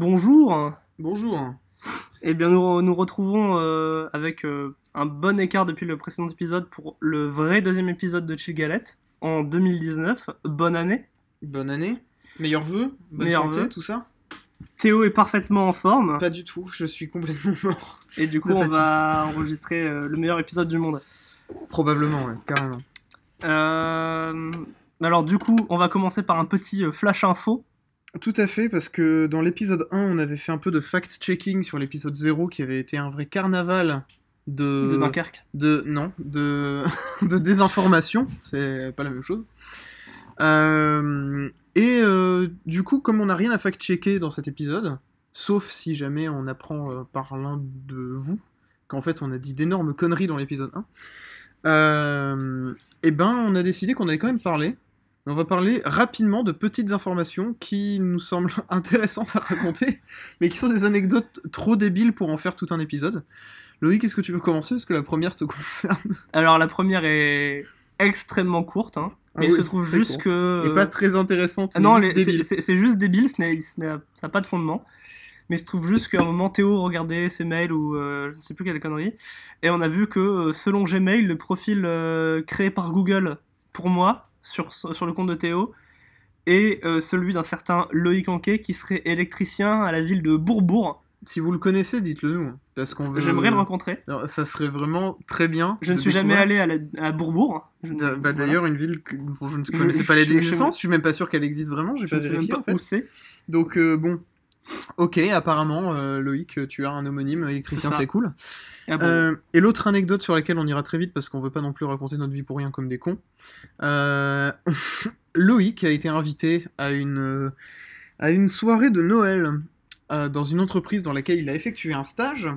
Bonjour. Bonjour. Eh bien, nous nous retrouvons euh, avec euh, un bon écart depuis le précédent épisode pour le vrai deuxième épisode de Chill Galette en 2019. Bonne année. Bonne année. Meilleurs vœux. Bonne Meilleurs santé, tout ça Théo est parfaitement en forme Pas du tout. Je suis complètement mort. et du coup, on va enregistrer euh, le meilleur épisode du monde. Probablement, ouais, carrément. Alors, du coup, on va commencer par un petit flash info. Tout à fait, parce que dans l'épisode 1, on avait fait un peu de fact-checking sur l'épisode 0 qui avait été un vrai carnaval de. de Dunkerque. de- non, de, de désinformation, c'est pas la même chose. Euh, et euh, du coup, comme on n'a rien à fact-checker dans cet épisode, sauf si jamais on apprend euh, par l'un de vous qu'en fait on a dit d'énormes conneries dans l'épisode 1, euh, et ben on a décidé qu'on allait quand même parler. On va parler rapidement de petites informations qui nous semblent intéressantes à raconter, mais qui sont des anecdotes trop débiles pour en faire tout un épisode. Loïc, est-ce que tu veux commencer? Parce que la première te concerne. Alors, la première est extrêmement courte, hein, mais il Ah oui, se trouve juste court. que. Et pas très intéressante. Ah mais non, c'est- juste débile, ce ça n'a pas de fondement. Mais il se trouve juste qu'à un moment, Théo regardait ses mails ou euh, je sais plus quelle connerie, et on a vu que euh, selon Gmail, le profil euh, créé par Google pour moi sur, sur le compte de Théo est euh, celui d'un certain Loïc Anquet qui serait électricien à la ville de Bourbourg. Si vous le connaissez, dites-le nous. Parce qu'on veut. J'aimerais le rencontrer. Alors, ça serait vraiment très bien. Je ne suis jamais allé à, la- à Bourbourg. Je Bah, voilà. D'ailleurs, une ville que je ne connaissais je- pas les je- je- naissances, je suis même pas sûr qu'elle existe vraiment, j'ai je pas ne sais même vérifié pas en fait. où c'est. Donc euh, bon, ok, apparemment euh, Loïc, tu as un homonyme électricien, C'est cool. Ah bon. Euh, et l'autre anecdote sur laquelle on ira très vite parce qu'on veut pas non plus raconter notre vie pour rien comme des cons. euh, Loïc a été invité à une à une soirée de Noël dans une entreprise dans laquelle il a effectué un stage.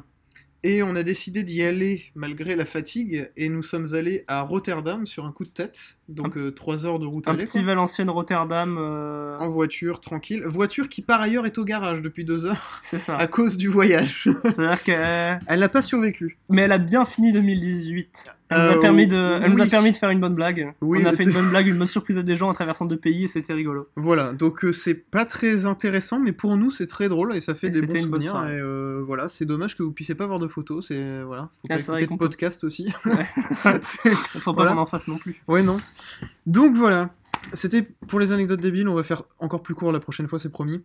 Et on a décidé d'y aller malgré la fatigue, et nous sommes allés à Rotterdam sur un coup de tête, donc euh, trois heures de route un aller, petit quoi. Valenciennes Rotterdam, euh, en voiture, tranquille. Voiture qui par ailleurs est au garage depuis deux heures c'est ça. à cause du voyage. C'est-à-dire qu'elle Elle n'a pas survécu. Mais elle a bien fini 2018. Elle, nous, a Euh, permis de... elle nous a permis de faire une bonne blague. Oui, On a fait une bonne blague, une bonne surprise à des gens en traversant deux pays et c'était rigolo. Voilà, donc euh, c'est pas très intéressant, mais pour nous c'est très drôle et ça fait Et des bons souvenirs. Et euh, voilà, c'est dommage que vous puissiez pas voir de photos. C'est voilà, faut Ah, pas écouter de podcast aussi. Ouais. Faut pas Voilà. qu'on en fasse non plus. ouais non. Donc voilà, c'était pour les anecdotes débiles. On va faire encore plus court la prochaine fois, c'est promis.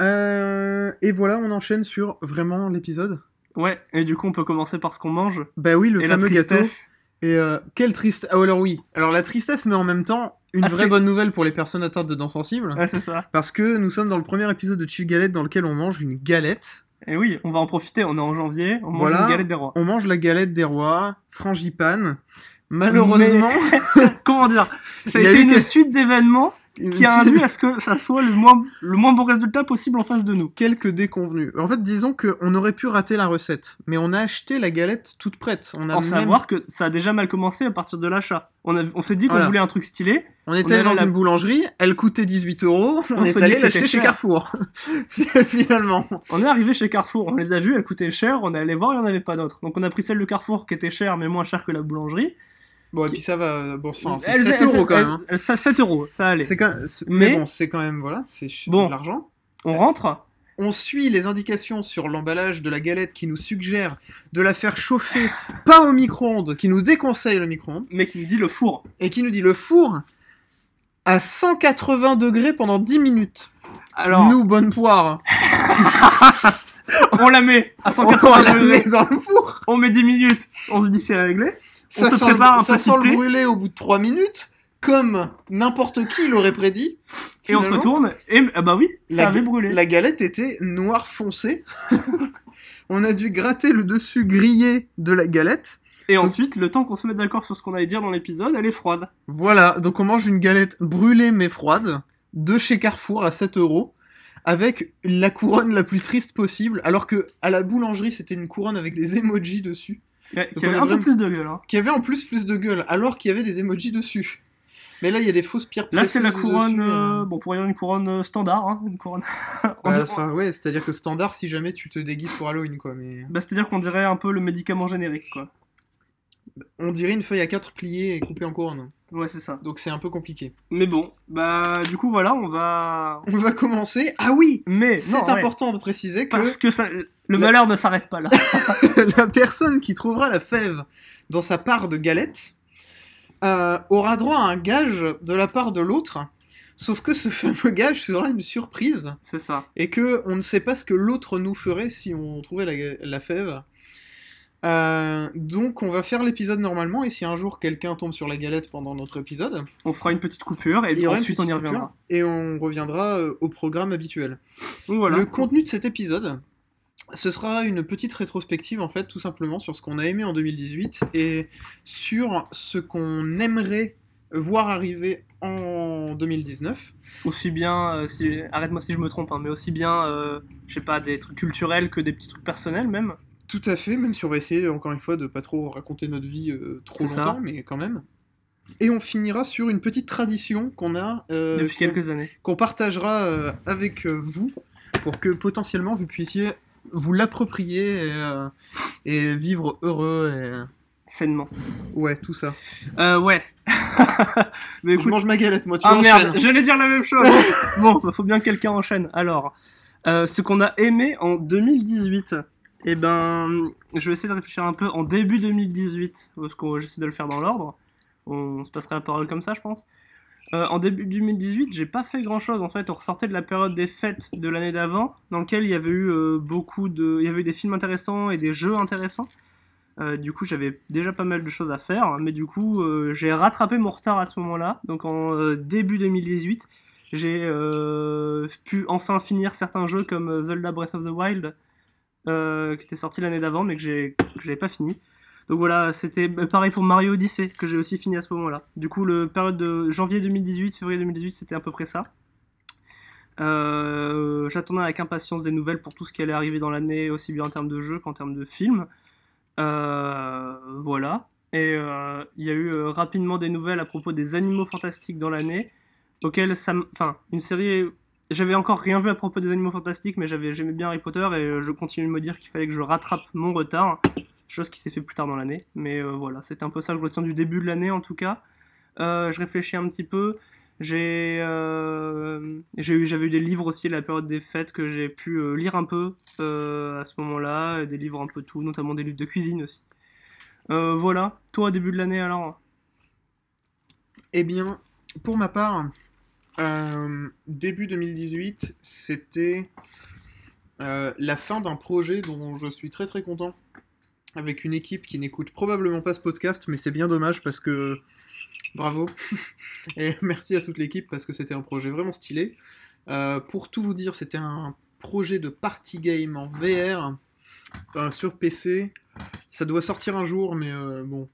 Euh, et voilà, on enchaîne sur vraiment l'épisode. Ouais, et du coup on peut commencer par ce qu'on mange. Bah oui, le et la fameux gâteau. tristesse. Et euh, quelle triste. Ah, alors oui. Alors la tristesse, mais en même temps, une Ah, vraie bonne nouvelle pour les personnes atteintes de dents sensibles. Ouais, c'est ça. Parce que nous sommes dans le premier épisode de Chill Galette dans lequel on mange une galette. Et oui, on va en profiter, on est en janvier, on mange Voilà. une galette des rois. On mange la galette des rois, frangipane. Malheureusement, Comment dire? Ça a Il y a été une que- suite d'événements qui a induit à ce que ça soit le moins, le moins bon résultat possible en face de nous. quelques déconvenus. En fait, disons qu'on aurait pu rater la recette, mais on a acheté la galette toute prête. On a En même- savoir que ça a déjà mal commencé à partir de l'achat. On, a- on s'est dit qu'on Voilà. voulait un truc stylé, on était on allé dans la- une boulangerie, elle coûtait 18 euros, on, On est allé l'acheter chez. Carrefour. Finalement. On est arrivé chez Carrefour, on les a vus, elles coûtaient cher, on est allé voir, il n'y en avait pas d'autres. Donc on a pris celle de Carrefour qui était chère mais moins chère que la boulangerie. Bon, et puis ça va. Bon, enfin, c'est Elles- 7 elles- euros quand même. hein. elles- ça, 7 euros, ça allait. C'est quand... c'est- mais... Mais- bon, c'est quand même voilà, c'est Bon. de l'argent. On rentre, On suit les indications sur l'emballage de la galette qui nous suggère de la faire chauffer pas au micro-ondes, qui nous déconseille le micro-ondes mais qui me dit le four. et qui nous dit le four à 180 degrés pendant 10 minutes. Alors, Nous, bonne poire, on la met à on 180 la degrés, met dans le four. on met 10 minutes, on se dit c'est réglé. Ça se sent, prépare un ça petit sent thé. le brûler au bout de 3 minutes, comme n'importe qui l'aurait prédit. Et on se retourne, et ah bah oui, ça avait brûlé. La galette était noire foncé. on a dû gratter le dessus grillé de la galette. Et ensuite, le temps qu'on se mette d'accord sur ce qu'on allait dire dans l'épisode, elle est froide. Voilà, donc on mange une galette brûlée mais froide de chez Carrefour à 7 euros avec la couronne la plus triste possible, alors que à la boulangerie c'était une couronne avec des emojis dessus, Qui avait un peu plus de gueule. Hein. qui avait en plus plus de gueule, alors qu'il y avait des emojis dessus. Mais là il y a des fausses pierres. Là, c'est la couronne, dessus, euh, bon, pour dire une couronne euh, standard, hein, une couronne. Enfin, ouais, c'est-à-dire que standard si jamais tu te déguises pour Halloween quoi, mais bah, c'est-à-dire qu'on dirait un peu le médicament générique, quoi. on dirait une feuille à 4 pliée et coupée en couronne. Ouais, c'est ça. Donc c'est un peu compliqué. Mais bon, bah du coup voilà, on va. On va commencer. Ah oui Mais C'est ouais, important de préciser que parce que ça, le La- malheur ne s'arrête pas là. la personne qui trouvera la fève dans sa part de galette euh, aura droit à un gage de la part de l'autre. Sauf que ce fameux gage sera une surprise c'est ça. et que on ne sait pas ce que l'autre nous ferait si on trouvait la fève. Euh, donc on va faire l'épisode normalement et si un jour quelqu'un tombe sur la galette pendant notre épisode, On fera une petite coupure et ensuite on y reviendra. et on reviendra euh, au programme habituel. Voilà. Le contenu de cet épisode, ce sera une petite rétrospective en fait, tout simplement sur ce qu'on a aimé en 2018 et sur ce qu'on aimerait voir arriver en 2019. Aussi bien, euh, si... arrête-moi si je me trompe, hein, mais aussi bien, je sais pas, des trucs culturels que des petits trucs personnels même. Tout à fait, même si on va essayer encore une fois de pas trop raconter notre vie euh, trop ça. longtemps, mais quand même. Et on finira sur une petite tradition qu'on a, euh, depuis quelques années. qu'on partagera euh, avec vous pour que potentiellement vous puissiez vous l'approprier et, et vivre heureux et Sainement. ouais tout ça. Euh, ouais. mais Je écoute, mange ma galette moi. Tu Ah merde, j'allais dire la même chose. bon, faut bien que quelqu'un enchaîne. Alors, ce qu'on a aimé en 2018, eh ben, je vais essayer de réfléchir un peu en début 2018, parce que j'essaie de le faire dans l'ordre. On se passera la parole comme ça, je pense. Euh, en début 2018, j'ai pas fait grand chose en fait. On ressortait de la période des fêtes de l'année d'avant, dans lequel il y avait eu euh, beaucoup de, il y avait eu des films intéressants et des jeux intéressants. Euh, du coup, j'avais déjà pas mal de choses à faire, mais du coup, j'ai rattrapé mon retard à ce moment-là. Donc en début 2018, j'ai pu enfin finir certains jeux comme Zelda Breath of the Wild, qui était sorti l'année d'avant, mais que j'avais pas fini. Donc voilà, c'était euh, pareil pour Mario Odyssey, que j'ai aussi fini à ce moment-là. Du coup, le période de janvier 2018, février 2018, c'était à peu près ça. Euh, J'attendais avec impatience des nouvelles pour tout ce qui allait arriver dans l'année, aussi bien en termes de jeux qu'en termes de films. Euh, voilà. Et euh, il y a eu euh, rapidement des nouvelles à propos des animaux fantastiques dans l'année, auxquels ça, enfin, une série. J'avais encore rien vu à propos des animaux fantastiques, mais j'avais, j'aimais bien Harry Potter et euh, je continue de me dire qu'il fallait que je rattrape mon retard, chose qui s'est fait plus tard dans l'année. Mais euh, voilà, c'était un peu ça que je du début de l'année en tout cas. Euh, je réfléchis un petit peu. J'ai, j'avais eu des livres aussi à la période des fêtes que j'ai pu lire un peu à ce moment-là, des livres un peu tout, notamment des livres de cuisine aussi. Voilà, toi, début de l'année alors? Eh bien, pour ma part, euh, début 2018, c'était euh, la fin d'un projet dont je suis très très content, avec une équipe qui n'écoute probablement pas ce podcast, mais c'est bien dommage parce que bravo et merci à toute l'équipe parce que c'était un projet vraiment stylé. Euh, pour tout vous dire, c'était un projet de party game en VR sur PC. Ça doit sortir un jour, mais bon,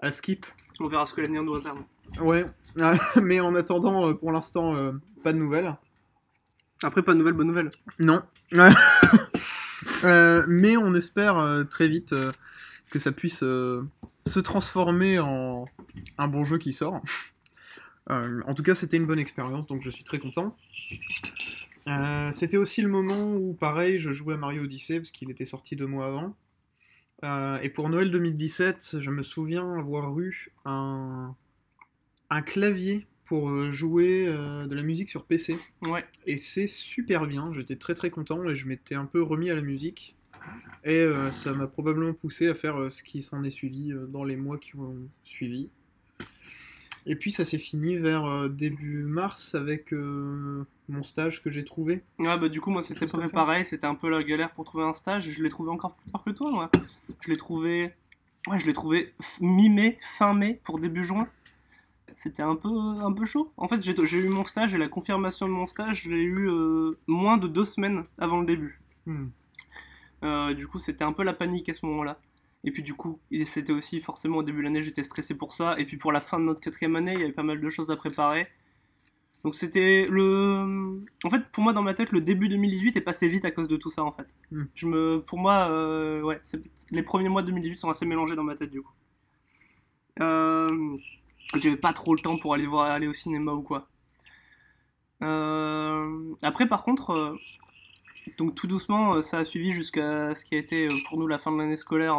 à skip. On verra ce que l'avenir nous réserve. Ouais, mais en attendant, euh, pour l'instant, euh, pas de nouvelles. Après, pas de nouvelles, bonne nouvelle. Non. Euh, mais on espère euh, très vite que ça puisse se transformer en un bon jeu qui sort. En tout cas, c'était une bonne expérience, donc je suis très content. C'était aussi le moment où, pareil, je jouais à Mario Odyssey, parce qu'il était sorti deux mois avant. Euh, et pour Noël 2017, je me souviens avoir eu un, un clavier pour euh, jouer euh, de la musique sur PC. Ouais. Et c'est super bien, j'étais très très content et je m'étais un peu remis à la musique. Et euh, ça m'a probablement poussé à faire ce qui s'en est suivi dans les mois qui ont suivi. Et puis ça s'est fini vers début mars avec euh, mon stage que j'ai trouvé. Ouais, bah du coup, moi, c'était pas pareil. C'était un peu la galère pour trouver un stage. et Je l'ai trouvé encore plus tard que toi, moi. Je l'ai trouvé. Ouais, je l'ai trouvé mi-mai, fin mai pour début juin. C'était un peu, un peu chaud. En fait, j'ai eu mon stage et la confirmation de mon stage, je l'ai eu euh, moins de deux semaines avant le début. Hmm. Euh, du coup, c'était un peu la panique à ce moment-là. Et puis du coup, c'était aussi forcément au début de l'année, j'étais stressé pour ça. Et puis pour la fin de notre quatrième année, il y avait pas mal de choses à préparer. Donc c'était le... En fait, pour moi, dans ma tête, le début 2018 est passé vite à cause de tout ça, en fait. Mm. Je me... Pour moi, euh, ouais, les premiers mois de 2018 sont assez mélangés dans ma tête, du coup. Euh... J'avais pas trop le temps pour aller voir aller au cinéma ou quoi. Euh, Après, par contre, donc tout doucement, ça a suivi jusqu'à ce qui a été pour nous la fin de l'année scolaire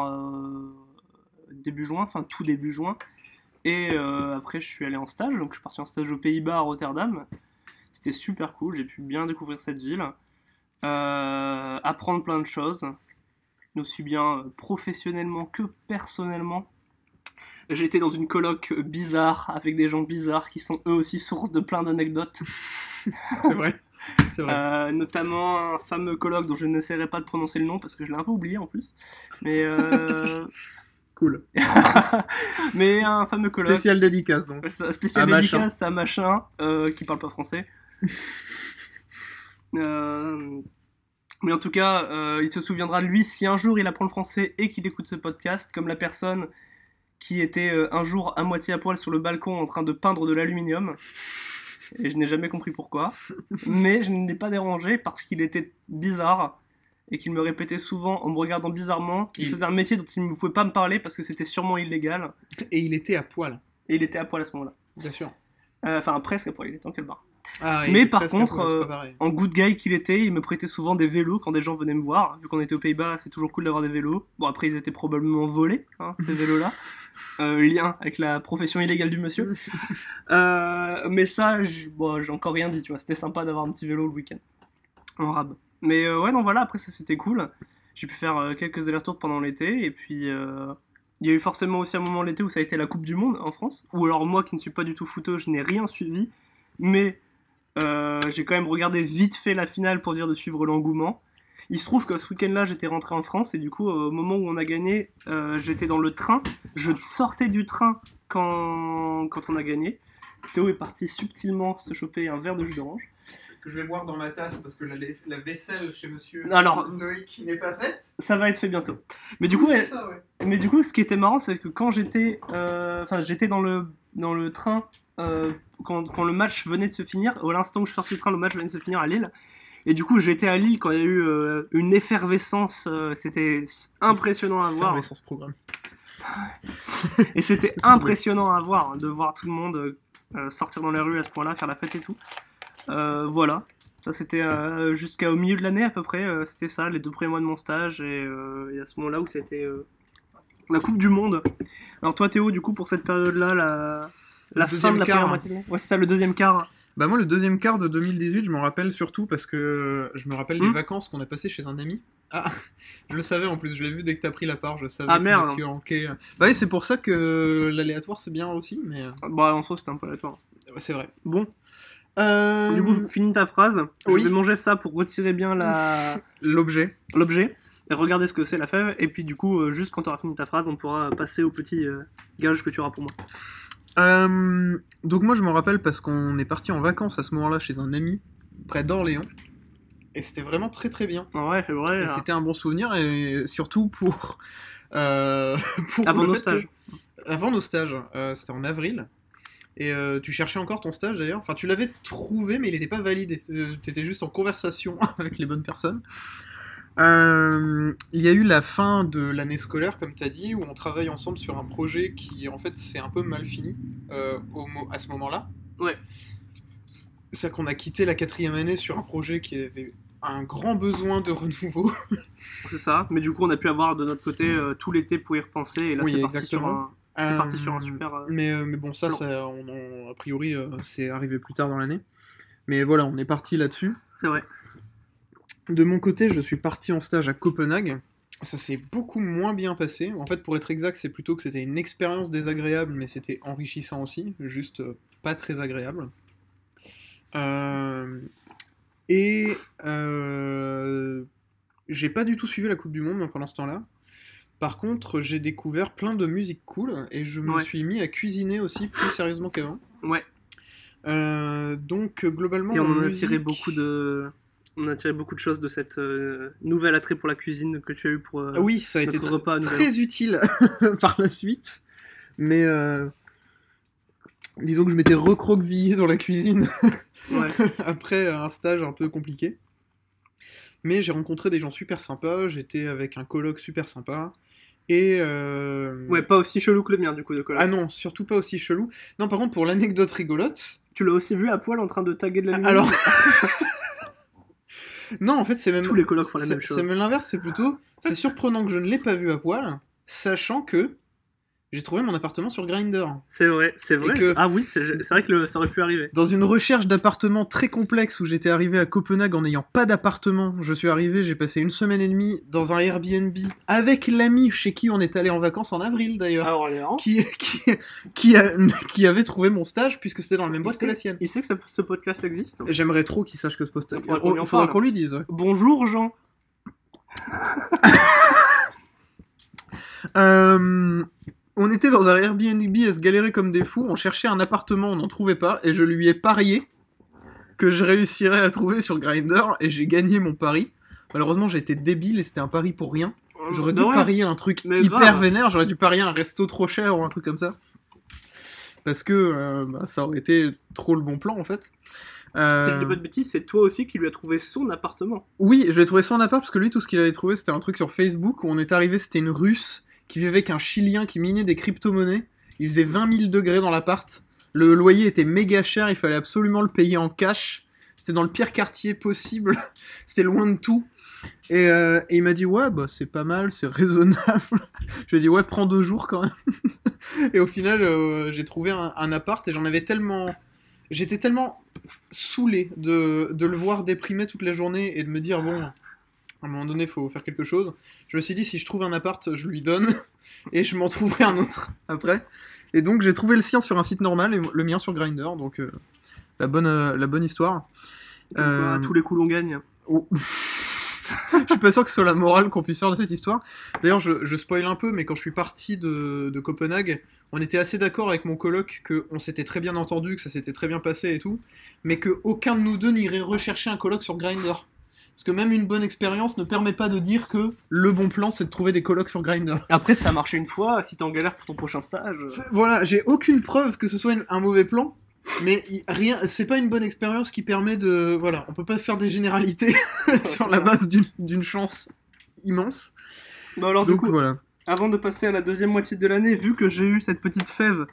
début juin, enfin tout début juin. Et euh, après, je suis allé en stage, donc je suis parti en stage aux Pays-Bas, à Rotterdam. C'était super cool, j'ai pu bien découvrir cette ville, euh, apprendre plein de choses, aussi bien professionnellement que personnellement. J'étais dans une coloc bizarre avec des gens bizarres qui sont eux aussi source de plein d'anecdotes. C'est vrai. Euh, notamment un fameux colloque dont je n'essaierai pas de prononcer le nom parce que je l'ai un peu oublié en plus. Mais, euh, Cool. mais un fameux colloque. Spécial dédicace donc. Spécial À machin. dédicace à machin euh, qui parle pas français. Euh, mais en tout cas, euh, il se souviendra de lui si un jour il apprend le français et qu'il écoute ce podcast, comme la personne qui était un jour à moitié à poil sur le balcon en train de peindre de l'aluminium. Et je n'ai jamais compris pourquoi. Mais je ne l'ai pas dérangé parce qu'il était bizarre et qu'il me répétait souvent en me regardant bizarrement qu'il Il- faisait un métier dont il ne pouvait pas me parler parce que c'était sûrement illégal. Et il était à poil, Et il était à poil à ce moment-là. bien sûr. Euh, Enfin, presque à poil, il était en quel bar. Ah, Mais par contre, euh. En good guy qu'il était, il me prêtait souvent des vélos quand des gens venaient me voir. Vu qu'on était aux Pays-Bas, c'est toujours cool d'avoir des vélos. Bon, après, ils étaient probablement volés, hein, ces vélos-là. Euh, lien avec la profession illégale du monsieur. Euh, mais ça, j- bon, j'ai encore rien dit, tu vois. C'était sympa d'avoir un petit vélo le week-end. En rab. Mais euh, ouais, non, voilà, après, ça c'était cool. J'ai pu faire euh, quelques allers-retours pendant l'été. Et puis, euh, il y a eu forcément aussi un moment l'été où ça a été la Coupe du Monde en France. Ou alors, moi qui ne suis pas du tout footeux, je n'ai rien suivi. Mais j'ai quand même regardé vite fait la finale pour dire de suivre l'engouement. Il se trouve que ce week-end-là, j'étais rentré en France et du coup, au moment où on a gagné, j'étais dans le train. Je sortais du train quand, quand on a gagné. Théo est parti subtilement se choper un verre de jus d'orange. Que je vais boire dans ma tasse parce que la, la vaisselle chez monsieur Alors- Loïc n'est pas faite. Ça va être fait bientôt. Mais du coup, c'est elle- ça, ouais. Mais du coup, ce qui était marrant, c'est que quand j'étais, euh, enfin, j'étais dans le dans le train euh, quand, quand le match venait de se finir. Au l'instant où je sorti du train, le match venait de se finir à Lille. Et du coup, j'étais à Lille quand il y a eu euh, une effervescence. euh, c'était impressionnant à voir. sans ce programme. Et c'était impressionnant à voir, hein, de voir tout le monde euh, sortir dans les rues à ce point-là, faire la fête et tout. Euh, voilà. Ça, c'était euh, jusqu'au milieu de l'année à peu près. euh, c'était ça, les deux premiers mois de mon stage. Et, euh, et à ce moment-là où c'était euh, la Coupe du Monde. Alors, toi, Théo, du coup, pour cette période-là, la, la fin de la quart. première moitié de l'année Ouais, c'est ça, le deuxième quart. Bah moi le deuxième quart de 2018 je m'en rappelle surtout parce que je me rappelle des Hmm. vacances qu'on a passées chez un ami. Ah je le savais en plus, je l'ai vu dès que t'as pris la part, je savais Ah, que merde. monsieur Anquet... Bah oui c'est pour ça que l'aléatoire c'est bien aussi mais Bah, en soi, c'était un peu aléatoire. ouais, c'est vrai. Bon, Euh, du coup, finis ta phrase. oui. Je vais manger ça pour retirer bien la. L'objet. l'objet et regarder ce que c'est la fève et puis du coup euh, juste quand tu auras fini ta phrase on pourra passer au petit euh, gage que tu auras pour moi. Euh, donc moi je m'en rappelle parce qu'on est parti en vacances à ce moment-là chez un ami près d'Orléans. Et c'était vraiment très très bien. Ah ouais c'est vrai. Et. C'était un bon souvenir et surtout pour... euh, pour Avant nos stages. que- Avant nos stages, c'était en avril. Et euh, tu cherchais encore ton stage d'ailleurs? Enfin, tu l'avais trouvé, mais il n'était pas validé. tu étais juste en conversation avec les bonnes personnes. Euh, il y a eu la fin de l'année scolaire, comme tu as dit, où on travaille ensemble sur un projet qui, en fait, c'est un peu mal fini euh, au mo- à ce moment-là. Ouais. C'est-à-dire qu'on a quitté la quatrième année sur un projet qui avait un grand besoin de renouveau. C'est ça. Mais du coup on a pu avoir de notre côté euh, tout l'été pour y repenser et là Oui, c'est parti sur un. C'est Euh, parti sur un super. euh, Mais, euh, mais bon, ça, on, on- a priori, c'est arrivé plus tard dans l'année. Mais voilà, on est parti là-dessus. C'est vrai. De mon côté, je suis parti en stage à Copenhague. Ça s'est beaucoup moins bien passé. En fait, pour être exact, c'est plutôt que c'était une expérience désagréable, mais c'était enrichissant aussi, juste pas très agréable. Euh, Et euh, j'ai pas du tout suivi la Coupe du Monde pendant ce temps-là. Par contre, j'ai découvert plein de musique cool et je me Ouais. suis mis à cuisiner aussi plus sérieusement qu'avant. Ouais. Euh, donc globalement, Et on a musique- tiré beaucoup de. On a tiré beaucoup de choses de cette euh, nouvelle attrait pour la cuisine que tu as eu pour. euh, oui, ça a été tr- repas très utile par la suite. Mais euh, disons que je m'étais recroquevillé dans la cuisine Ouais. après un stage un peu compliqué. Mais j'ai rencontré des gens super sympas, j'étais avec un coloc super sympa. Et. euh, ouais, pas aussi chelou que le mien du coup de coloc. Ah non, surtout pas aussi chelou. Non, par contre, pour l'anecdote rigolote. Tu l'as aussi vu à poil en train de taguer de la lumière Alors. non, en fait, c'est même. Tous les colocs font la même chose. c'est même l'inverse, c'est plutôt. C'est surprenant que je ne l'ai pas vu à poil, sachant que j'ai trouvé mon appartement sur Grindr. C'est vrai, c'est vrai. que- Ah oui, c'est vrai que le- ça aurait pu arriver. Dans une recherche d'appartement très complexe où j'étais arrivé à Copenhague en n'ayant pas d'appartement, je suis arrivé, j'ai passé une semaine et demie dans un Airbnb avec l'ami chez qui on est allé en vacances en avril d'ailleurs. À Orléans. Qui, qui, qui, a- qui avait trouvé mon stage puisque c'était dans la même boîte que la sienne. Il sait que ça- ce podcast existe. J'aimerais trop qu'il sache que ce post Il faudra qu'on lui en Il faudra qu'on lui dise. ouais. Bonjour Jean. Euh, on était dans un Airbnb à se galérer comme des fous, on cherchait un appartement, on n'en trouvait pas, et je lui ai parié que je réussirais à trouver sur Grindr, et j'ai gagné mon pari. Malheureusement, j'ai été débile et c'était un pari pour rien. J'aurais dû ouais. parier un truc Mais hyper grave. vénère, j'aurais dû parier un resto trop cher ou un truc comme ça. Parce que euh, bah, ça aurait été trop le bon plan en fait. Euh, C'est de pas de bêtises, c'est toi aussi qui lui a trouvé son appartement. Oui, je l'ai trouvé son appart parce que lui, tout ce qu'il avait trouvé, c'était un truc sur Facebook où on est arrivé, c'était une russe qui vivait avec un chilien qui minait des crypto-monnaies. Il faisait 20 000 degrés dans l'appart. Le loyer était méga cher, il fallait absolument le payer en cash. C'était dans le pire quartier possible. c'était loin de tout. Et, euh, et il m'a dit, ouais, bah, c'est pas mal, c'est raisonnable. je lui ai dit, ouais, prends deux jours quand même. et au final, euh, j'ai trouvé un, un appart et j'en avais tellement. J'étais tellement saoulé de, de le voir déprimé toute la journée et de me dire, bon, à un moment donné, il faut faire quelque chose. Je me suis dit, si je trouve un appart, je lui donne et je m'en trouverai un autre après. Et donc, j'ai trouvé le sien sur un site normal et le mien sur Grindr. Donc, euh, la, bonne, euh, la bonne histoire. Quoi, Euh, à tous les coups l'on gagne. Oh. je suis pas sûr que ce soit la morale qu'on puisse faire de cette histoire. D'ailleurs, je, je spoil un peu, mais quand je suis parti de, de Copenhague, on était assez d'accord avec mon coloc que on s'était très bien entendu, que ça s'était très bien passé et tout, mais que aucun de nous deux n'irait rechercher un coloc sur Grindr. Parce que même une bonne expérience ne permet pas de dire que le bon plan c'est de trouver des colocs sur Grindr. Après, ça a marché une fois, si t'es en galère pour ton prochain stage. euh, Voilà, j'ai aucune preuve que ce soit une- un mauvais plan, mais rien, c'est pas une bonne expérience qui permet de, voilà, on peut pas faire des généralités sur la base d'une- chance immense. Bah alors, du Donc coup, voilà. avant de passer à la deuxième moitié de l'année, vu que j'ai eu cette petite fève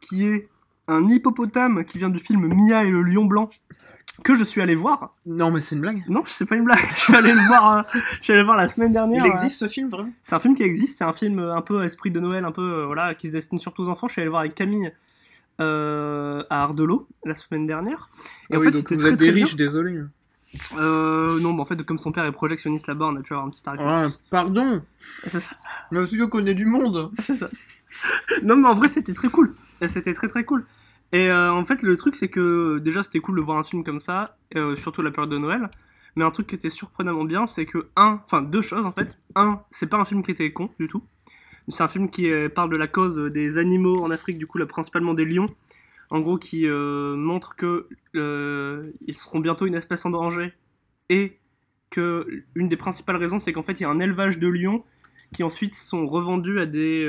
qui est un hippopotame qui vient du film Mia et le lion blanc, que je suis allé voir. Non, mais c'est une blague. Non, c'est pas une blague. Je suis allé le voir. euh, je suis allé le voir la semaine dernière. Il euh, existe ce film vraiment C'est un film qui existe. C'est un film euh, un peu esprit de Noël, un peu euh, voilà, qui se destine surtout aux enfants. Je suis allé le voir avec Camille euh, à Ardelot la semaine dernière. Et Ah en oui, fait, donc vous très, êtes des riches, désolé. Euh, non, mais en fait, comme son père est projectionniste là-bas, on a pu avoir un petit tarif. Ah, pardon, C'est ça. le studio connaît du monde. C'est ça. non, mais en vrai, c'était très cool. C'était très très cool. Et euh, en fait, le truc, c'est que déjà, c'était cool de voir un film comme ça, euh, surtout la période de Noël. Mais un truc qui était surprenamment bien, c'est que, un, enfin, deux choses en fait. Un, c'est pas un film qui était con du tout. C'est un film qui euh, parle de la cause des animaux en Afrique, du coup, là, principalement des lions. En gros, qui euh, montre que ils seront bientôt une espèce en danger. Et que une des principales raisons, c'est qu'en fait, il y a un élevage de lions qui ensuite sont revendus à des,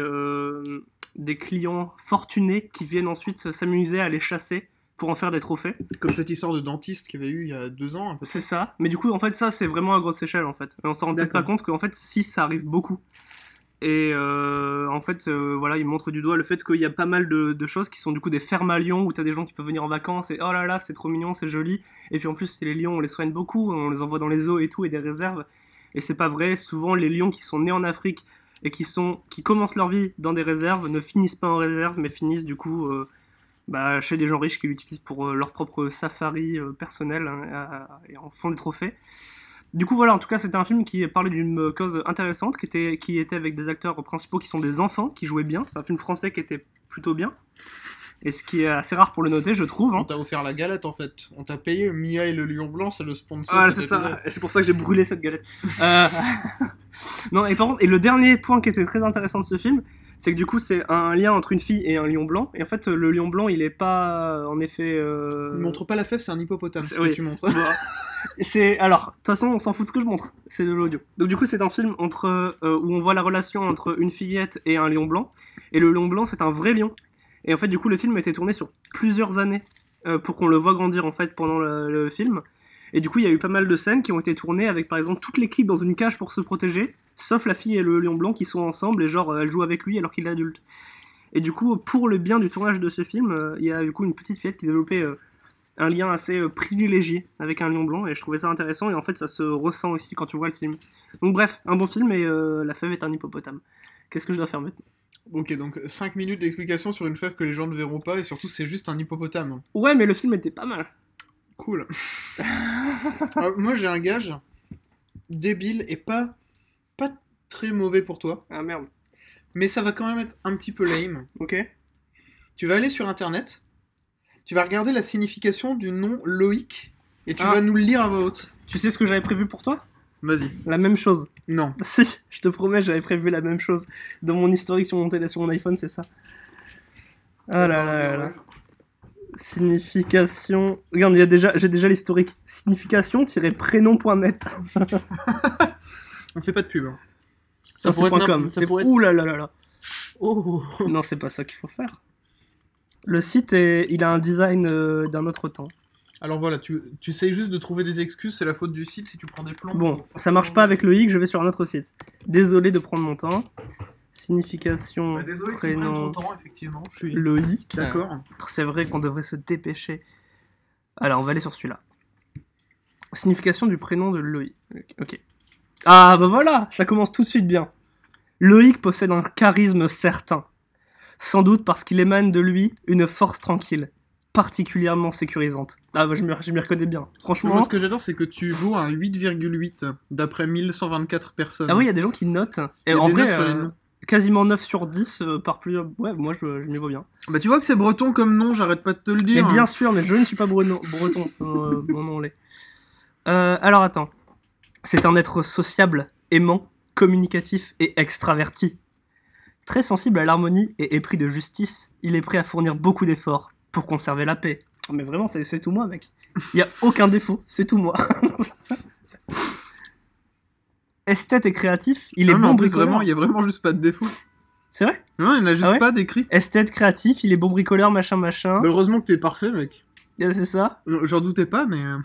des clients fortunés qui viennent ensuite s'amuser à les chasser pour en faire des trophées. Comme cette histoire de dentiste qu'il y avait eu il y a deux ans. C'est ça. Mais du coup, en fait, ça, c'est vraiment à grosse échelle, en fait. Et on s'en rend peut-être pas compte qu'en fait, si, ça arrive beaucoup. Et euh, en fait, euh, voilà, il montre du doigt le fait qu'il y a pas mal de, de choses qui sont du coup des fermes à lions où t'as des gens qui peuvent venir en vacances et oh là là, c'est trop mignon, c'est joli. Et puis en plus, les lions, on les soigne beaucoup, on les envoie dans les zoos et tout et des réserves. Et c'est pas vrai, souvent les lions qui sont nés en Afrique et qui, sont, qui commencent leur vie dans des réserves ne finissent pas en réserve mais finissent du coup euh, bah, chez des gens riches qui l'utilisent pour euh, leur propre safari euh, personnel hein, à- et en font des trophées. Du coup, voilà, en tout cas, c'était un film qui parlait d'une euh, cause intéressante, qui était, qui était avec des acteurs principaux qui sont des enfants, qui jouaient bien. C'est un film français qui était plutôt bien. Et ce qui est assez rare pour le noter, je trouve. On hein. t'a offert la galette en fait. On t'a payé Mia et le lion blanc, c'est le sponsor. Ah, c'est ça. Et c'est pour ça que j'ai brûlé cette galette. Euh, non, et par contre, et le dernier point qui était très intéressant de ce film, c'est que du coup, c'est un lien entre une fille et un lion blanc. Et en fait, le lion blanc, il est pas, en effet. euh, Il montre pas la fève, c'est un hippopotame. C'est- ce oui. que tu montres. C'est alors, de toute façon, on s'en fout de ce que je montre. C'est de l'audio. Donc du coup, c'est un film entre euh, où on voit la relation entre une fillette et un lion blanc. Et le lion blanc, c'est un vrai lion. Et en fait, du coup, le film a été tourné sur plusieurs années euh, pour qu'on le voit grandir en fait pendant le, film. Et du coup, il y a eu pas mal de scènes qui ont été tournées avec par exemple toute l'équipe dans une cage pour se protéger, sauf la fille et le lion blanc qui sont ensemble et genre elle joue avec lui alors qu'il est adulte. Et du coup, pour le bien du tournage de ce film, euh, il y a du coup une petite fillette qui développait euh, un lien assez privilégié avec un lion blanc et je trouvais ça intéressant et en fait ça se ressent aussi quand tu vois le film. Donc bref, un bon film et la fève est un hippopotame. Qu'est-ce que je dois faire maintenant? Ok, donc 5 minutes d'explication sur une fleuve que les gens ne verront pas, et surtout c'est juste un hippopotame. Ouais, mais le film était pas mal. Cool. Euh, moi j'ai un gage débile et pas, pas très mauvais pour toi, Ah merde. mais ça va quand même être un petit peu lame. Ok. Tu vas aller sur internet, tu vas regarder la signification du nom Loïc, et tu Ah. vas nous le lire à voix haute. Tu sais ce que j'avais prévu pour toi? Vas-y. La même chose. Non. Si, je te promets, j'avais prévu la même chose. Dans mon historique sur mon, télé, sur mon iPhone, c'est ça. Ah là là là là. Signification. Regarde, il y a déjà, j'ai déjà l'historique. Signification-prénom.net. On fait pas de pub. hein. Ça, pourrait c'est être .com. ça C'est pourrait être- ouh là là là là. Oh. Non, c'est pas ça qu'il faut faire. Le site, est... il a un design euh, d'un autre temps. Alors voilà, tu, tu essayes juste de trouver des excuses, c'est la faute du site si tu prends des plans. Bon, ça marche pas avec le hic, je vais sur un autre site. Désolé de prendre mon temps. Signification, Bah, désolé que tu prennes prénom, ton temps, effectivement. Je suis Loïc. d'accord. C'est vrai qu'on devrait se dépêcher. Alors, on va aller sur celui-là. Signification du prénom de Loïc. Ok. Ah, bah voilà, ça commence tout de suite bien. Loïc possède un charisme certain. Sans doute parce qu'il émane de lui une force tranquille, particulièrement sécurisante. Ah, bah, je m'y je reconnais bien. Franchement. Moi, ce que j'adore, c'est que tu vaux un 8,8 d'après 1124 personnes. Ah oui, il y a des gens qui notent. Et en vrai, euh, quasiment 9 sur 10 euh, par plus. Ouais, moi je, je m'y vois bien. Bah, tu vois que c'est breton comme nom, j'arrête pas de te le Mais dire. bien sûr, mais je ne suis pas breton. breton euh, mon nom l'est. Euh, alors attends. C'est un être sociable, aimant, communicatif et extraverti. Très sensible à l'harmonie et épris de justice, il est prêt à fournir beaucoup d'efforts pour conserver la paix. Mais vraiment, c'est c'est tout moi, mec. Il y a aucun défaut, c'est tout moi. Esthète et créatif, il est Non, bon bricoleur. vraiment, il y a vraiment juste pas de défaut. C'est vrai? Non, il n'y en a juste Ah ouais? pas d'écrit. Esthète créatif, il est bon bricoleur, machin, machin. Heureusement que t'es parfait, mec. Euh, C'est ça? J'en doutais pas, mais. euh,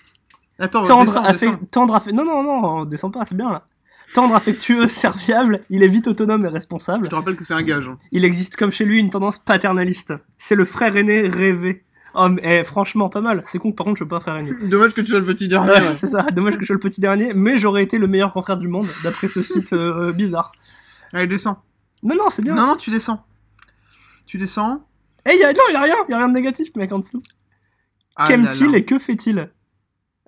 Attends, Tendre, descends, affec- descends. tendre affe- Non, non, non, on descend pas, c'est bien là. Tendre, affectueux, serviable, il est vite autonome et responsable. Je te rappelle que c'est un gage. hein. Il existe comme chez lui une tendance paternaliste. C'est le frère aîné rêvé. Oh, mais eh, franchement, pas mal. C'est con que par contre, je peux pas faire aîné. Dommage que tu sois le petit dernier. Ouais, c'est ça, dommage que je sois le petit dernier, mais j'aurais été le meilleur grand frère du monde, d'après ce site euh, bizarre. Allez, descends. Non, non, c'est bien. Non, non, tu descends. Tu descends. Eh, y a... non, y a rien, y a rien de négatif, mec, en dessous. Ah là Qu'aime-t-il et que fait-il?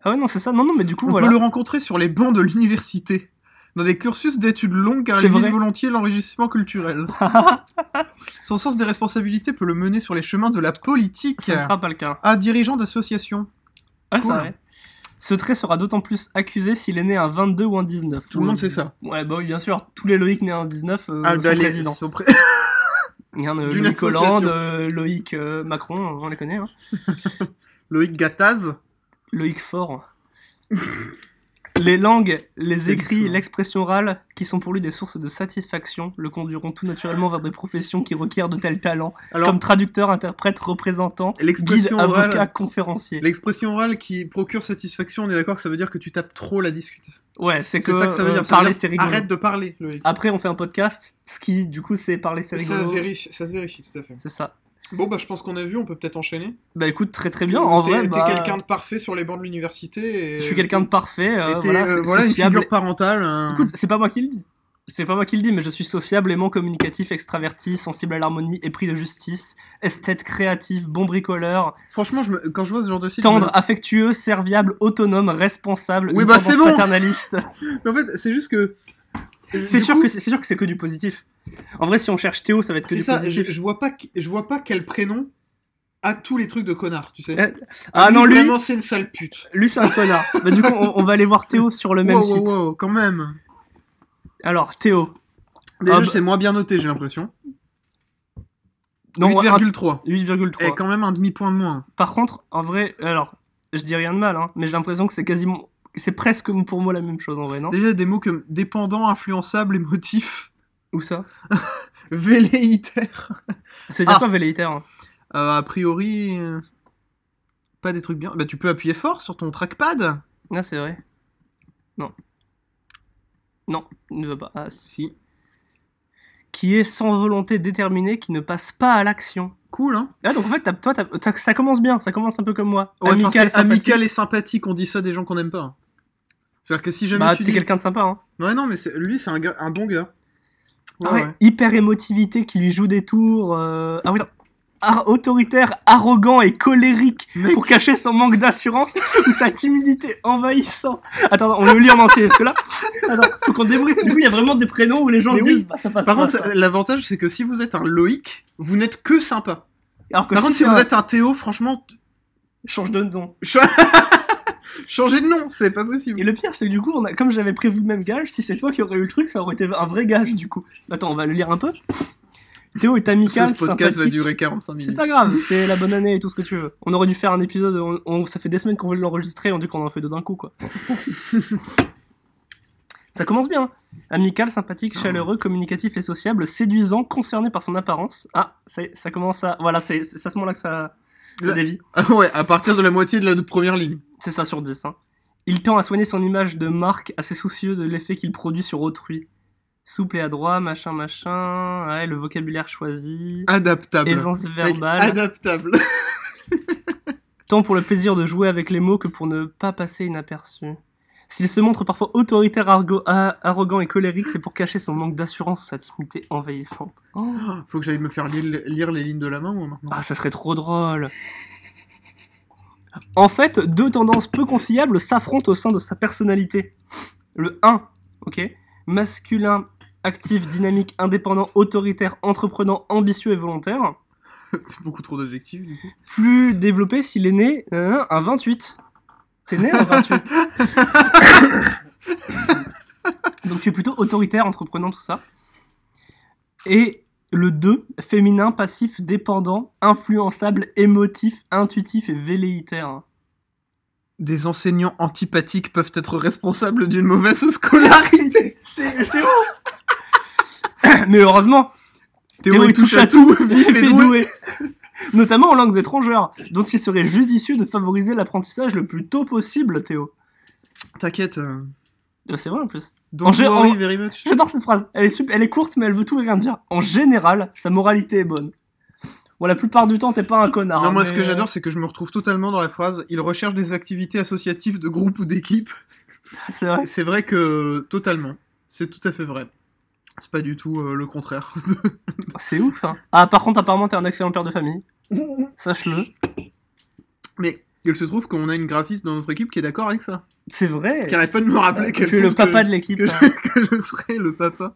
Ah ouais, non, c'est ça. Non, non, mais du coup, On voilà. peut le rencontrer sur les bancs de l'université. Dans des cursus d'études longues car il vise volontiers l'enrichissement culturel. Son sens des responsabilités peut le mener sur les chemins de la politique. ça ne sera pas le cas. Ah, dirigeant d'association. Ah, Cool. c'est vrai. Ce trait sera d'autant plus accusé s'il est né un 22 ou un 19. Tout le monde sait ça. Ouais, bah oui, bien sûr. Tous les Loïc nés un 19 euh, ah, sont bah, présidents. sont pré- Regarde, euh, d'une Loïc. Hollande, euh, Loïc euh, Macron, on les connaît. Hein. Loïc Gattaz. Loïc Fort. Les langues, les écrits, l'expression orale, qui sont pour lui des sources de satisfaction, le conduiront tout naturellement vers des professions qui requièrent de tels talents, Alors, comme traducteur, interprète, représentant, guide, l'expression avocat, orale, conférencier. l'expression orale qui procure satisfaction, on est d'accord que ça veut dire que tu tapes trop la discute. Ouais, c'est que ça que ça veut euh, ça parler, c'est rigolo. Arrête de parler, Loïc. Après, on fait un podcast, ce qui, du coup, c'est parler, c'est ça, rigolo. vérifie, ça se vérifie, tout à fait. C'est ça. Bon, bah, je pense qu'on a vu, on peut peut-être enchaîner. Bah écoute, très très bien. En vrai, t'es bah, quelqu'un de parfait sur les bancs de l'université. et- je suis quelqu'un de parfait. euh, voilà, euh, voilà une figure parentale. hein. Écoute, c'est pas moi qui le dis. C'est pas moi qui le dis, mais je suis sociable, aimant, communicatif, extraverti, sensible à l'harmonie, épris de justice, esthète, créatif, bon bricoleur, Franchement, je me- quand je vois ce genre de site, tendre, me- affectueux, serviable, autonome, responsable, Oui, bah, bon. paternaliste. Mais en fait, c'est juste que. C'est du sûr coup, que c'est c'est sûr que c'est que du positif. En vrai, si on cherche Théo, ça va être que C'est du ça, je, positif. je vois pas, je vois pas quel prénom a tous les trucs de connard, tu sais. Eh, Ah non, lui, Vraiment, c'est une sale pute. lui c'est un connard. bah du coup, on, on va aller voir Théo sur le même wow, site. wow, wow, quand même. Alors, Théo. Déjà, Ah, bah- c'est moins bien noté, j'ai l'impression. Non, un- 8,3. 8,3. Et quand même un demi-point de moins. Par contre, en vrai, alors, je dis rien de mal, hein, mais j'ai l'impression que c'est quasiment. C'est presque pour moi la même chose en vrai, non? Déjà, des mots comme dépendant, influençable, émotif, Où ça? Velléitaire. C'est déjà Ah. quoi velléitaire hein? Euh, a priori, euh, pas des trucs bien. Bah, tu peux appuyer fort sur ton trackpad. Ah, c'est vrai. Non. Non, il ne veut pas. Ah, si. Qui est sans volonté déterminée, qui ne passe pas à l'action. Cool, hein Ah, donc en fait, toi, ça commence bien, ça commence un peu comme moi. Ouais, amical, sympathique. amical et sympathique, on dit ça des gens qu'on n'aime pas. C'est-à-dire que si jamais Bah, tu t'es dis... quelqu'un de sympa, hein. Ouais, non, mais lui, c'est un, gars- un bon gars. Ah ouais, hyper émotivité qui lui joue des tours. euh, Ah oui, non. Ar- autoritaire, arrogant et colérique Mec. pour cacher son manque d'assurance ou sa timidité envahissante. Attends, on le lit en entier, parce que là, attends, faut qu'on débriefe. Du coup, il y a vraiment des prénoms où les gens disent, oui. bah, ça passe Par contre, l'avantage, c'est que si vous êtes un Loïc, vous n'êtes que sympa. Alors que Par si, contre, si vous êtes un Théo, franchement, change de nom. cha- changez de nom, c'est pas possible. Et le pire, c'est que du coup, on a, comme j'avais prévu le même gage, si c'est toi qui aurais eu le truc, ça aurait été un vrai gage du coup. Attends, on va le lire un peu. Théo est amical, Ce podcast va durer 45 C'est minutes. pas grave, c'est la bonne année et tout ce que tu veux. On aurait dû faire un épisode, on, on- ça fait des semaines qu'on veut l'enregistrer, on dit qu'on en fait deux d'un coup quoi. ça commence bien. Amical, sympathique, Ah. chaleureux, communicatif et sociable, séduisant, concerné par son apparence. Ah, ça, ça commence à. Voilà, c'est c'est à ce moment-là que ça, ça dévie. Ah ouais, à partir de la moitié de la première ligne. C'est ça sur 10. Hein. Il tend à soigner son image de marque, assez soucieux de l'effet qu'il produit sur autrui. Souple et adroit, machin, machin. Ouais, le vocabulaire choisi. Adaptable. Aisance verbale. adaptable. tant pour le plaisir de jouer avec les mots que pour ne pas passer inaperçu. S'il se montre parfois autoritaire, argo- arrogant et colérique, c'est pour cacher son manque d'assurance ou sa timidité envahissante. Oh. Faut que j'aille me faire lire, lire les lignes de la main, moi, maintenant. Ah, ça serait trop drôle. En fait, deux tendances peu conciliables s'affrontent au sein de sa personnalité. Le 1, ok, masculin, actif, dynamique, indépendant, autoritaire, entreprenant, ambitieux et volontaire. C'est beaucoup trop d'adjectifs, du coup. Plus développé s'il est né euh, un 28. T'es né 28. Donc tu es plutôt autoritaire, entreprenant, tout ça. Et le 2, féminin, passif, dépendant, influençable, émotif, intuitif et velléitaire. Des enseignants antipathiques peuvent être responsables d'une mauvaise scolarité. C'est c'est vrai. Mais heureusement, Théo, il touche à tout. vif Il et est doué. doué. Notamment en langues étrangères. Donc il serait judicieux de favoriser l'apprentissage le plus tôt possible, Théo. T'inquiète. euh, Euh, C'est vrai en plus. Don't En gé- worry en- very much. J'adore cette phrase. Elle est, sup- elle est courte, mais elle veut tout et rien dire. En général, sa moralité est bonne. Bon, la plupart du temps, t'es pas un connard. Non, hein, moi, mais- ce que j'adore, c'est que je me retrouve totalement dans la phrase. Il recherche des activités associatives de groupe ou d'équipe. C'est vrai. C'est c'est vrai que totalement. C'est tout à fait vrai. C'est pas du tout euh, le contraire. C'est ouf. Hein. Ah, par contre, apparemment, t'es un excellent père de famille. Sache-le. Mais il se trouve qu'on a une graphiste dans notre équipe qui est d'accord avec ça. C'est vrai. Qui arrête pas de me rappeler Tu qu'elle es le papa que, de l'équipe. que hein. je, que je serai le papa.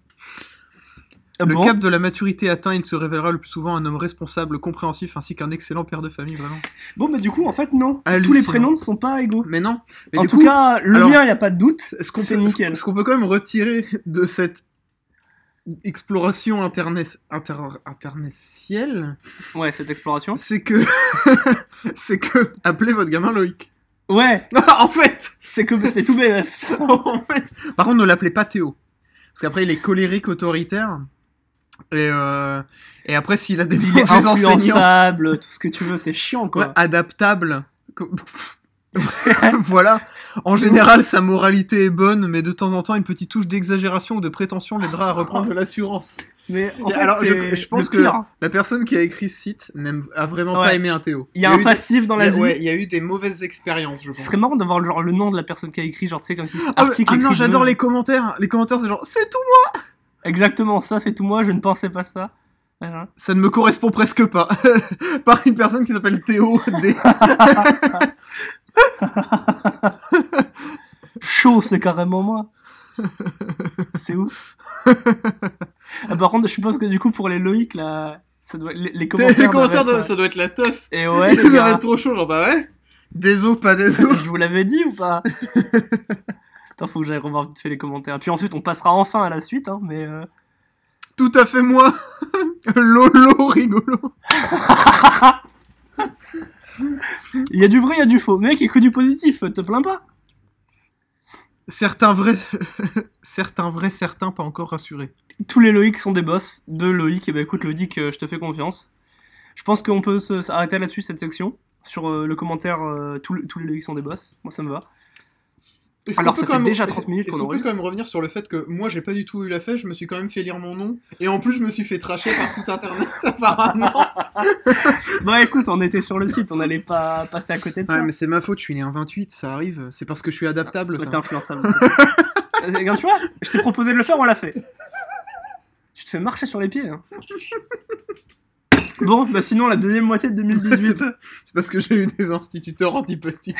Ah Le bon cap de la maturité atteint, il se révélera le plus souvent un homme responsable, compréhensif, ainsi qu'un excellent père de famille, vraiment. Bon, bah, du coup, en fait, non. Tous les prénoms ne sont pas égaux. Mais non. Mais en du tout coup, cas, le alors, mien, y a pas de doute. ce qu'on c'est peut, nickel. ce qu'on peut quand même retirer de cette exploration interne, inter, internetielle, Ouais, cette exploration. c'est que c'est que appelez votre gamin Loïc. Ouais, en fait, c'est que c'est tout bénef. en fait, par contre ne l'appelez pas Théo, parce qu'après il est colérique, autoritaire, et euh, et après s'il a des Il est influençable, tout ce que tu veux, c'est chiant, ouais, quoi. adaptable. voilà. En général, sa moralité est bonne, mais de temps en temps, une petite touche d'exagération ou de prétention l'aidera à reprendre de l'assurance. Mais en Et fait, alors, je- pense que-. La personne qui a écrit ce site a vraiment Ouais. pas aimé un Théo. Il y a un passif dans la il y a- vie. ouais, il y a eu des mauvaises expériences, je Ce pense. serait marrant d'avoir genre le nom de la personne qui a écrit, genre tu sais comme si c'était Ah, article ah non, j'adore les commentaires. Les commentaires, c'est genre, c'est tout. Exactement, ça c'est tout moi, je ne pensais pas ça. Voilà. Ça ne me correspond presque pas. Par une personne qui s'appelle Théo. Des... Chaud, c'est carrément moi. C'est ouf. Ah, par contre, je suppose que du coup pour les Loïc là, ça doit les, les commentaires. les commentaires, doivent doivent- être- ça doit être la teuf. Et ouais, les gars, être trop chaud, genre, bah ouais. Des os, pas des os. je vous l'avais dit ou pas? Attends, faut que j'aille revoir vite fait les commentaires. Puis ensuite, on passera enfin à la suite, hein, mais. euh, Tout à fait moi. Lolo, rigolo. Il y a du vrai, il y a du faux. Mec, que du positif, te plains pas. Certains vrais, certains vrais, certains pas encore rassurés. Tous les Loïc sont des boss de Loïc. Et bah écoute, Loïc, euh, je te fais confiance. Je pense qu'on peut s'arrêter là-dessus, cette section. Sur euh, le commentaire, euh, tous les- tous les Loïc sont des boss. Moi, ça me va. Alors, ça fait déjà est-ce- 30 minutes qu'on qu'on peut quand même revenir sur le fait que moi j'ai pas du tout eu la fête, je me suis quand même fait lire mon nom et en plus je me suis fait tracher par tout internet apparemment. Bah écoute, on était sur le site, on n'allait pas passer à côté de ça. Ouais, mais c'est ma faute, je suis né en 28, ça arrive, c'est parce que je suis adaptable. Ouais, ça. T'es influençable. Regarde, tu vois, je t'ai proposé de le faire, on l'a fait. Tu te fais marcher sur les pieds. Hein. Bon, bah sinon, la deuxième moitié de 2018. C'est parce que j'ai eu des instituteurs antipathiques.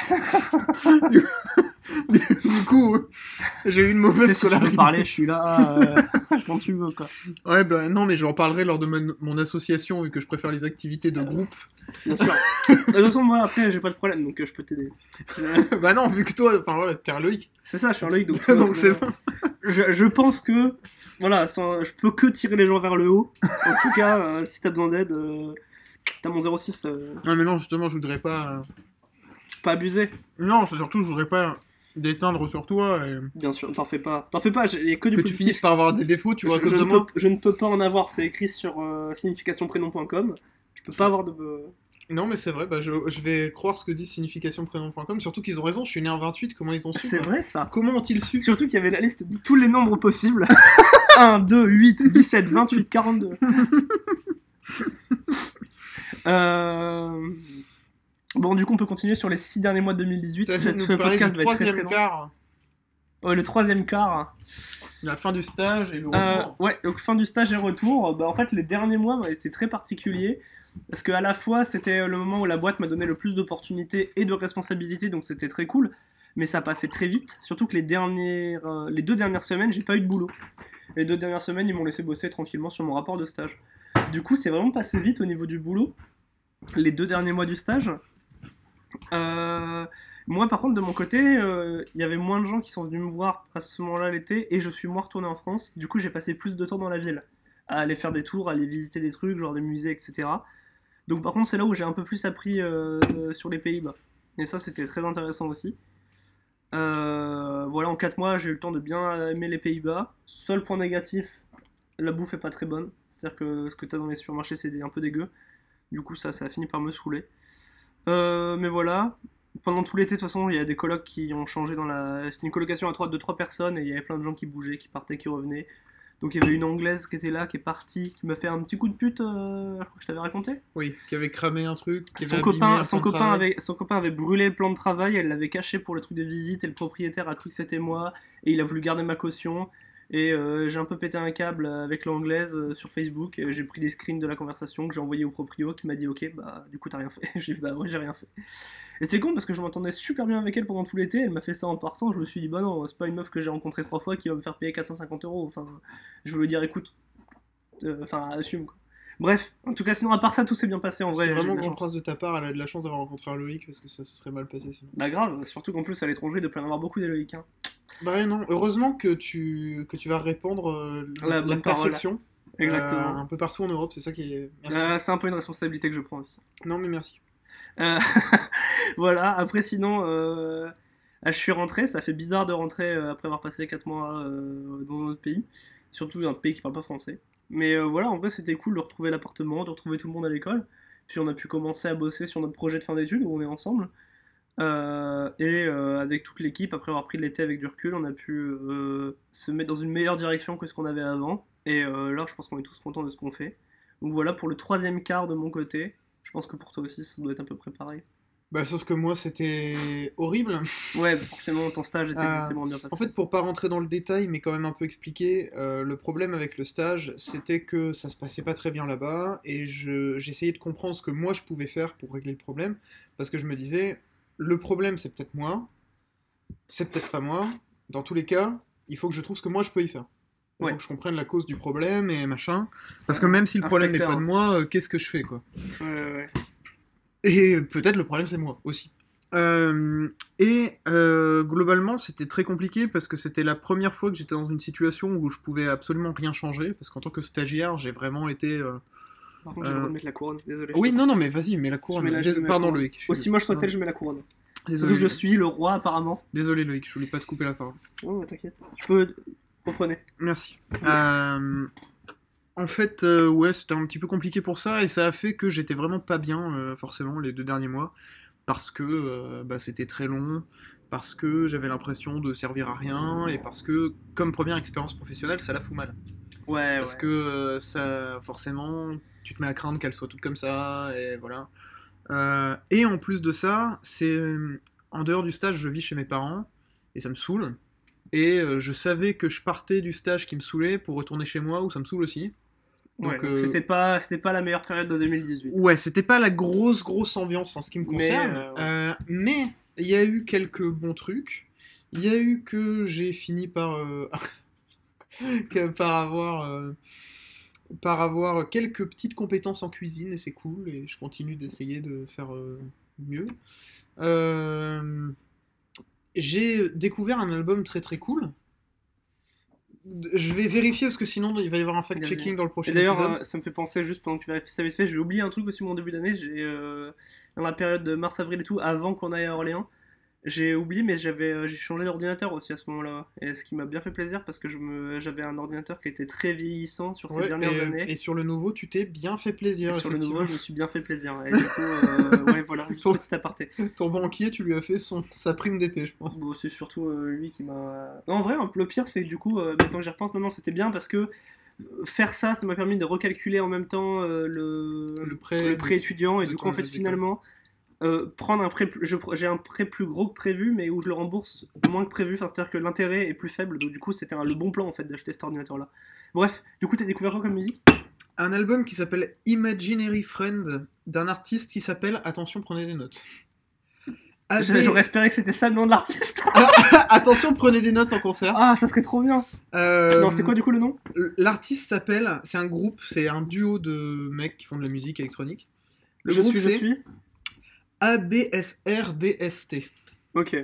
J'ai eu une mauvaise si tu veux parler, je suis là euh, quand tu veux, quoi. Ouais, bah non, mais j'en parlerai lors de mon, mon association, vu que je préfère les activités de groupe. Bien sûr. De toute façon, moi, après, j'ai pas de problème, donc euh, je peux t'aider. Euh, bah non, vu que toi, enfin voilà, t'es un Loïc. C'est ça, je suis un Loïc, donc, Donc c'est bon. je, je pense que, voilà, sans- je peux que tirer les gens vers le haut. En tout cas, euh, si t'as besoin d'aide, euh, t'as mon 06, euh, Non, mais non, justement, je voudrais pas. euh, pas abusé. Non, surtout, je voudrais pas d'éteindre sur toi et Bien sûr, t'en fais pas. T'en fais pas, il y a que du que tu finisses par avoir des défauts, tu vois, je, ne peux, je ne peux pas en avoir, c'est écrit sur euh, significationprénom.com. Je peux pas avoir de. Non, mais c'est vrai, bah, je, je vais croire ce que dit significationprénom.com, surtout qu'ils ont raison, je suis né en 28, comment ils ont su C'est vrai ça. Comment ont-ils su Surtout qu'il y avait la liste de tous les nombres possibles 1, 2, 8, 17, 28, 42. Euh, Bon, du coup, on peut continuer sur les 6 derniers mois de 2018. Tu Cette- nous Ce podcast va être très très troisième long. quart, Ouais, le troisième quart. la fin du stage et le Euh, retour. ouais, donc fin du stage et retour. Bah, en fait, les derniers mois ont été très particuliers. Parce que à la fois, c'était le moment où la boîte m'a donné le plus d'opportunités et de responsabilités, donc c'était très cool. Mais ça passait très vite. Surtout que les, dernières, euh, les deux dernières semaines, j'ai pas eu de boulot. Les deux dernières semaines, ils m'ont laissé bosser tranquillement sur mon rapport de stage. Du coup, c'est vraiment passé vite au niveau du boulot. Les deux derniers mois du stage. Euh, moi, par contre, de mon côté, euh, il y avait moins de gens qui sont venus me voir à ce moment-là l'été, et je suis moins retourné en France. Du coup, j'ai passé plus de temps dans la ville, à aller faire des tours, à aller visiter des trucs, genre des musées, etc. Donc, par contre, c'est là où j'ai un peu plus appris euh, euh, sur les Pays-Bas. Et ça, c'était très intéressant aussi. Euh, voilà, en 4 mois, j'ai eu le temps de bien aimer les Pays-Bas. Seul point négatif, la bouffe est pas très bonne. C'est-à-dire que ce que tu as dans les supermarchés, c'est un peu dégueu. Du coup, ça, ça a fini par me saouler. Euh, mais voilà, pendant tout l'été, de toute façon, il y a des colocs qui ont changé dans la. C'était une colocation à trois, de trois personnes et il y avait plein de gens qui bougeaient, qui partaient, qui revenaient. Donc il y avait une anglaise qui était là, qui est partie, qui m'a fait un petit coup de pute, euh, je crois que je t'avais raconté. Oui, qui avait cramé un truc. Qui Son avait copain, son, copain travail. avait, son copain avait brûlé le plan de travail, elle l'avait caché pour le truc de visite et le propriétaire a cru que c'était moi et il a voulu garder ma caution. Et euh, j'ai un peu pété un câble avec l'anglaise euh, sur Facebook. et J'ai pris des screens de la conversation que j'ai envoyé au proprio qui m'a dit Ok, bah du coup t'as rien fait. j'ai dit Bah ouais, j'ai rien fait. Et c'est con parce que je m'entendais super bien avec elle pendant tout l'été. Elle m'a fait ça en partant. Je me suis dit Bah non, c'est pas une meuf que j'ai rencontrée trois fois qui va me faire payer 450 euros. Enfin, je voulais dire Écoute, euh, enfin, assume quoi. Bref, en tout cas, sinon, à part ça, tout s'est bien passé en vrai. Eu vraiment de grand prince de ta part, elle a de la chance d'avoir rencontré un Loïc parce que ça se serait mal passé sinon. Bah grave, surtout qu'en plus à l'étranger, y en avoir beaucoup des Loïc. hein. Bah non, heureusement que tu, que tu vas répandre euh, La la, bonne parole. perfection euh, Exactement. un peu partout en Europe, c'est ça qui est. Euh, c'est un peu une responsabilité que je prends aussi. Non mais merci. Euh, voilà, après sinon, ah, je suis rentré, ça fait bizarre de rentrer après avoir passé 4 mois dans un autre pays, surtout un pays qui parle pas français. Mais euh, voilà, en vrai c'était cool de retrouver l'appartement, de retrouver tout le monde à l'école, puis on a pu commencer à bosser sur notre projet de fin d'études où on est ensemble. Euh, et euh, avec toute l'équipe, après avoir pris de l'été avec du recul, on a pu se mettre dans une meilleure direction que ce qu'on avait avant. Et là, je pense qu'on est tous contents de ce qu'on fait. Donc voilà pour le troisième quart de mon côté. Je pense que pour toi aussi, ça doit être à peu près pareil. Bah sauf que moi c'était horrible. Ouais, forcément, ton stage était Euh, excessivement bien passé. En fait, pour pas rentrer dans le détail, mais quand même un peu expliquer, euh, le problème avec le stage, c'était que ça se passait pas très bien là-bas, et je- j'essayais de comprendre ce que moi je pouvais faire pour régler le problème, parce que je me disais, le problème c'est peut-être moi, c'est peut-être pas moi, dans tous les cas, il faut que je trouve ce que moi je peux y faire. Il Ouais. faut que je comprenne la cause du problème et machin. Parce que même si le problème n'est pas de moi, euh, qu'est-ce que je fais quoi? Ouais, ouais, ouais. Et peut-être le problème c'est moi aussi. Euh, et euh, globalement c'était très compliqué parce que c'était la première fois que j'étais dans une situation où je pouvais absolument rien changer parce qu'en tant que stagiaire j'ai vraiment été. euh, Par contre, j'ai le Euh, droit de mettre la couronne. Désolé. Oui je non non mais vas-y mets la couronne. mets la- je Dés- mets la Pardon couronne. Loïc. je suis- Aussi moche soit-elle, je mets la couronne. Désolé. Que je suis le roi, apparemment. Désolé Loïc je voulais pas te couper la parole. Oh, t'inquiète. Tu peux. Reprenez. Merci. Euh, en fait, euh, ouais, c'était un petit peu compliqué pour ça, et ça a fait que j'étais vraiment pas bien, euh, forcément, les deux derniers mois, parce que euh, bah, c'était très long, parce que j'avais l'impression de servir à rien, et parce que, comme première expérience professionnelle, ça la fout mal. Ouais, Parce ouais. que ça, forcément, tu te mets à craindre qu'elle soit toute comme ça, et voilà. Et en plus de ça, c'est en dehors du stage, je vis chez mes parents, et ça me saoule. Et je savais que je partais du stage qui me saoulait pour retourner chez moi, où ça me saoule aussi. Ouais, Donc, euh, c'était pas, c'était pas la meilleure période de 2018. Ouais, c'était pas la grosse grosse ambiance en ce qui me concerne, euh, ouais. euh, mais il y a eu quelques bons trucs. Il y a eu que j'ai fini par euh, que par avoir par avoir quelques petites compétences en cuisine et c'est cool et je continue d'essayer de faire euh, mieux. Euh, j'ai découvert un album très très cool. Je vais vérifier parce que sinon il va y avoir un fact-checking dans le prochain Et d'ailleurs, euh, ça me fait penser, juste pendant que tu vérifies ça vite fait, j'ai oublié un truc aussi mon début d'année. J'ai euh, dans la période de mars-avril et tout, avant qu'on aille à Orléans, j'ai oublié, mais j'avais euh, j'ai changé d'ordinateur aussi à ce moment-là. Et ce qui m'a bien fait plaisir parce que je me j'avais un ordinateur qui était très vieillissant sur ces Ouais, dernières et, années. et sur le nouveau, tu t'es bien fait plaisir. Et sur le nouveau, je me suis bien fait plaisir. Et du coup, euh, ouais, voilà, Ton- petit aparté. Ton banquier, tu lui as fait son, sa prime d'été, je pense. Bon, c'est surtout euh, lui qui m'a. En vrai, le pire, c'est que du coup, euh, maintenant que j'y repense, non, non, c'était bien parce que faire ça, ça m'a permis de recalculer en même temps le, Le prêt le prêt étudiant et du coup, en fait, finalement, euh, prendre un prêt, j'ai un prêt plus gros que prévu, mais où je le rembourse moins que prévu. Enfin, c'est-à-dire que l'intérêt est plus faible, donc du coup, c'était le bon plan en fait d'acheter cet ordinateur-là. Bref, du coup, t'as découvert quoi comme musique? Un album qui s'appelle Imaginary Friend d'un artiste qui s'appelle, attention, prenez des notes. J'aurais espéré que c'était ça le nom de l'artiste. attention, prenez des notes en concert. ah, ça serait trop bien. Euh, Non, c'est quoi du coup le nom? L'artiste s'appelle, c'est un groupe, c'est un duo de mecs qui font de la musique électronique. Le Je groupe, suis, je suis. ABSRDST. Ok.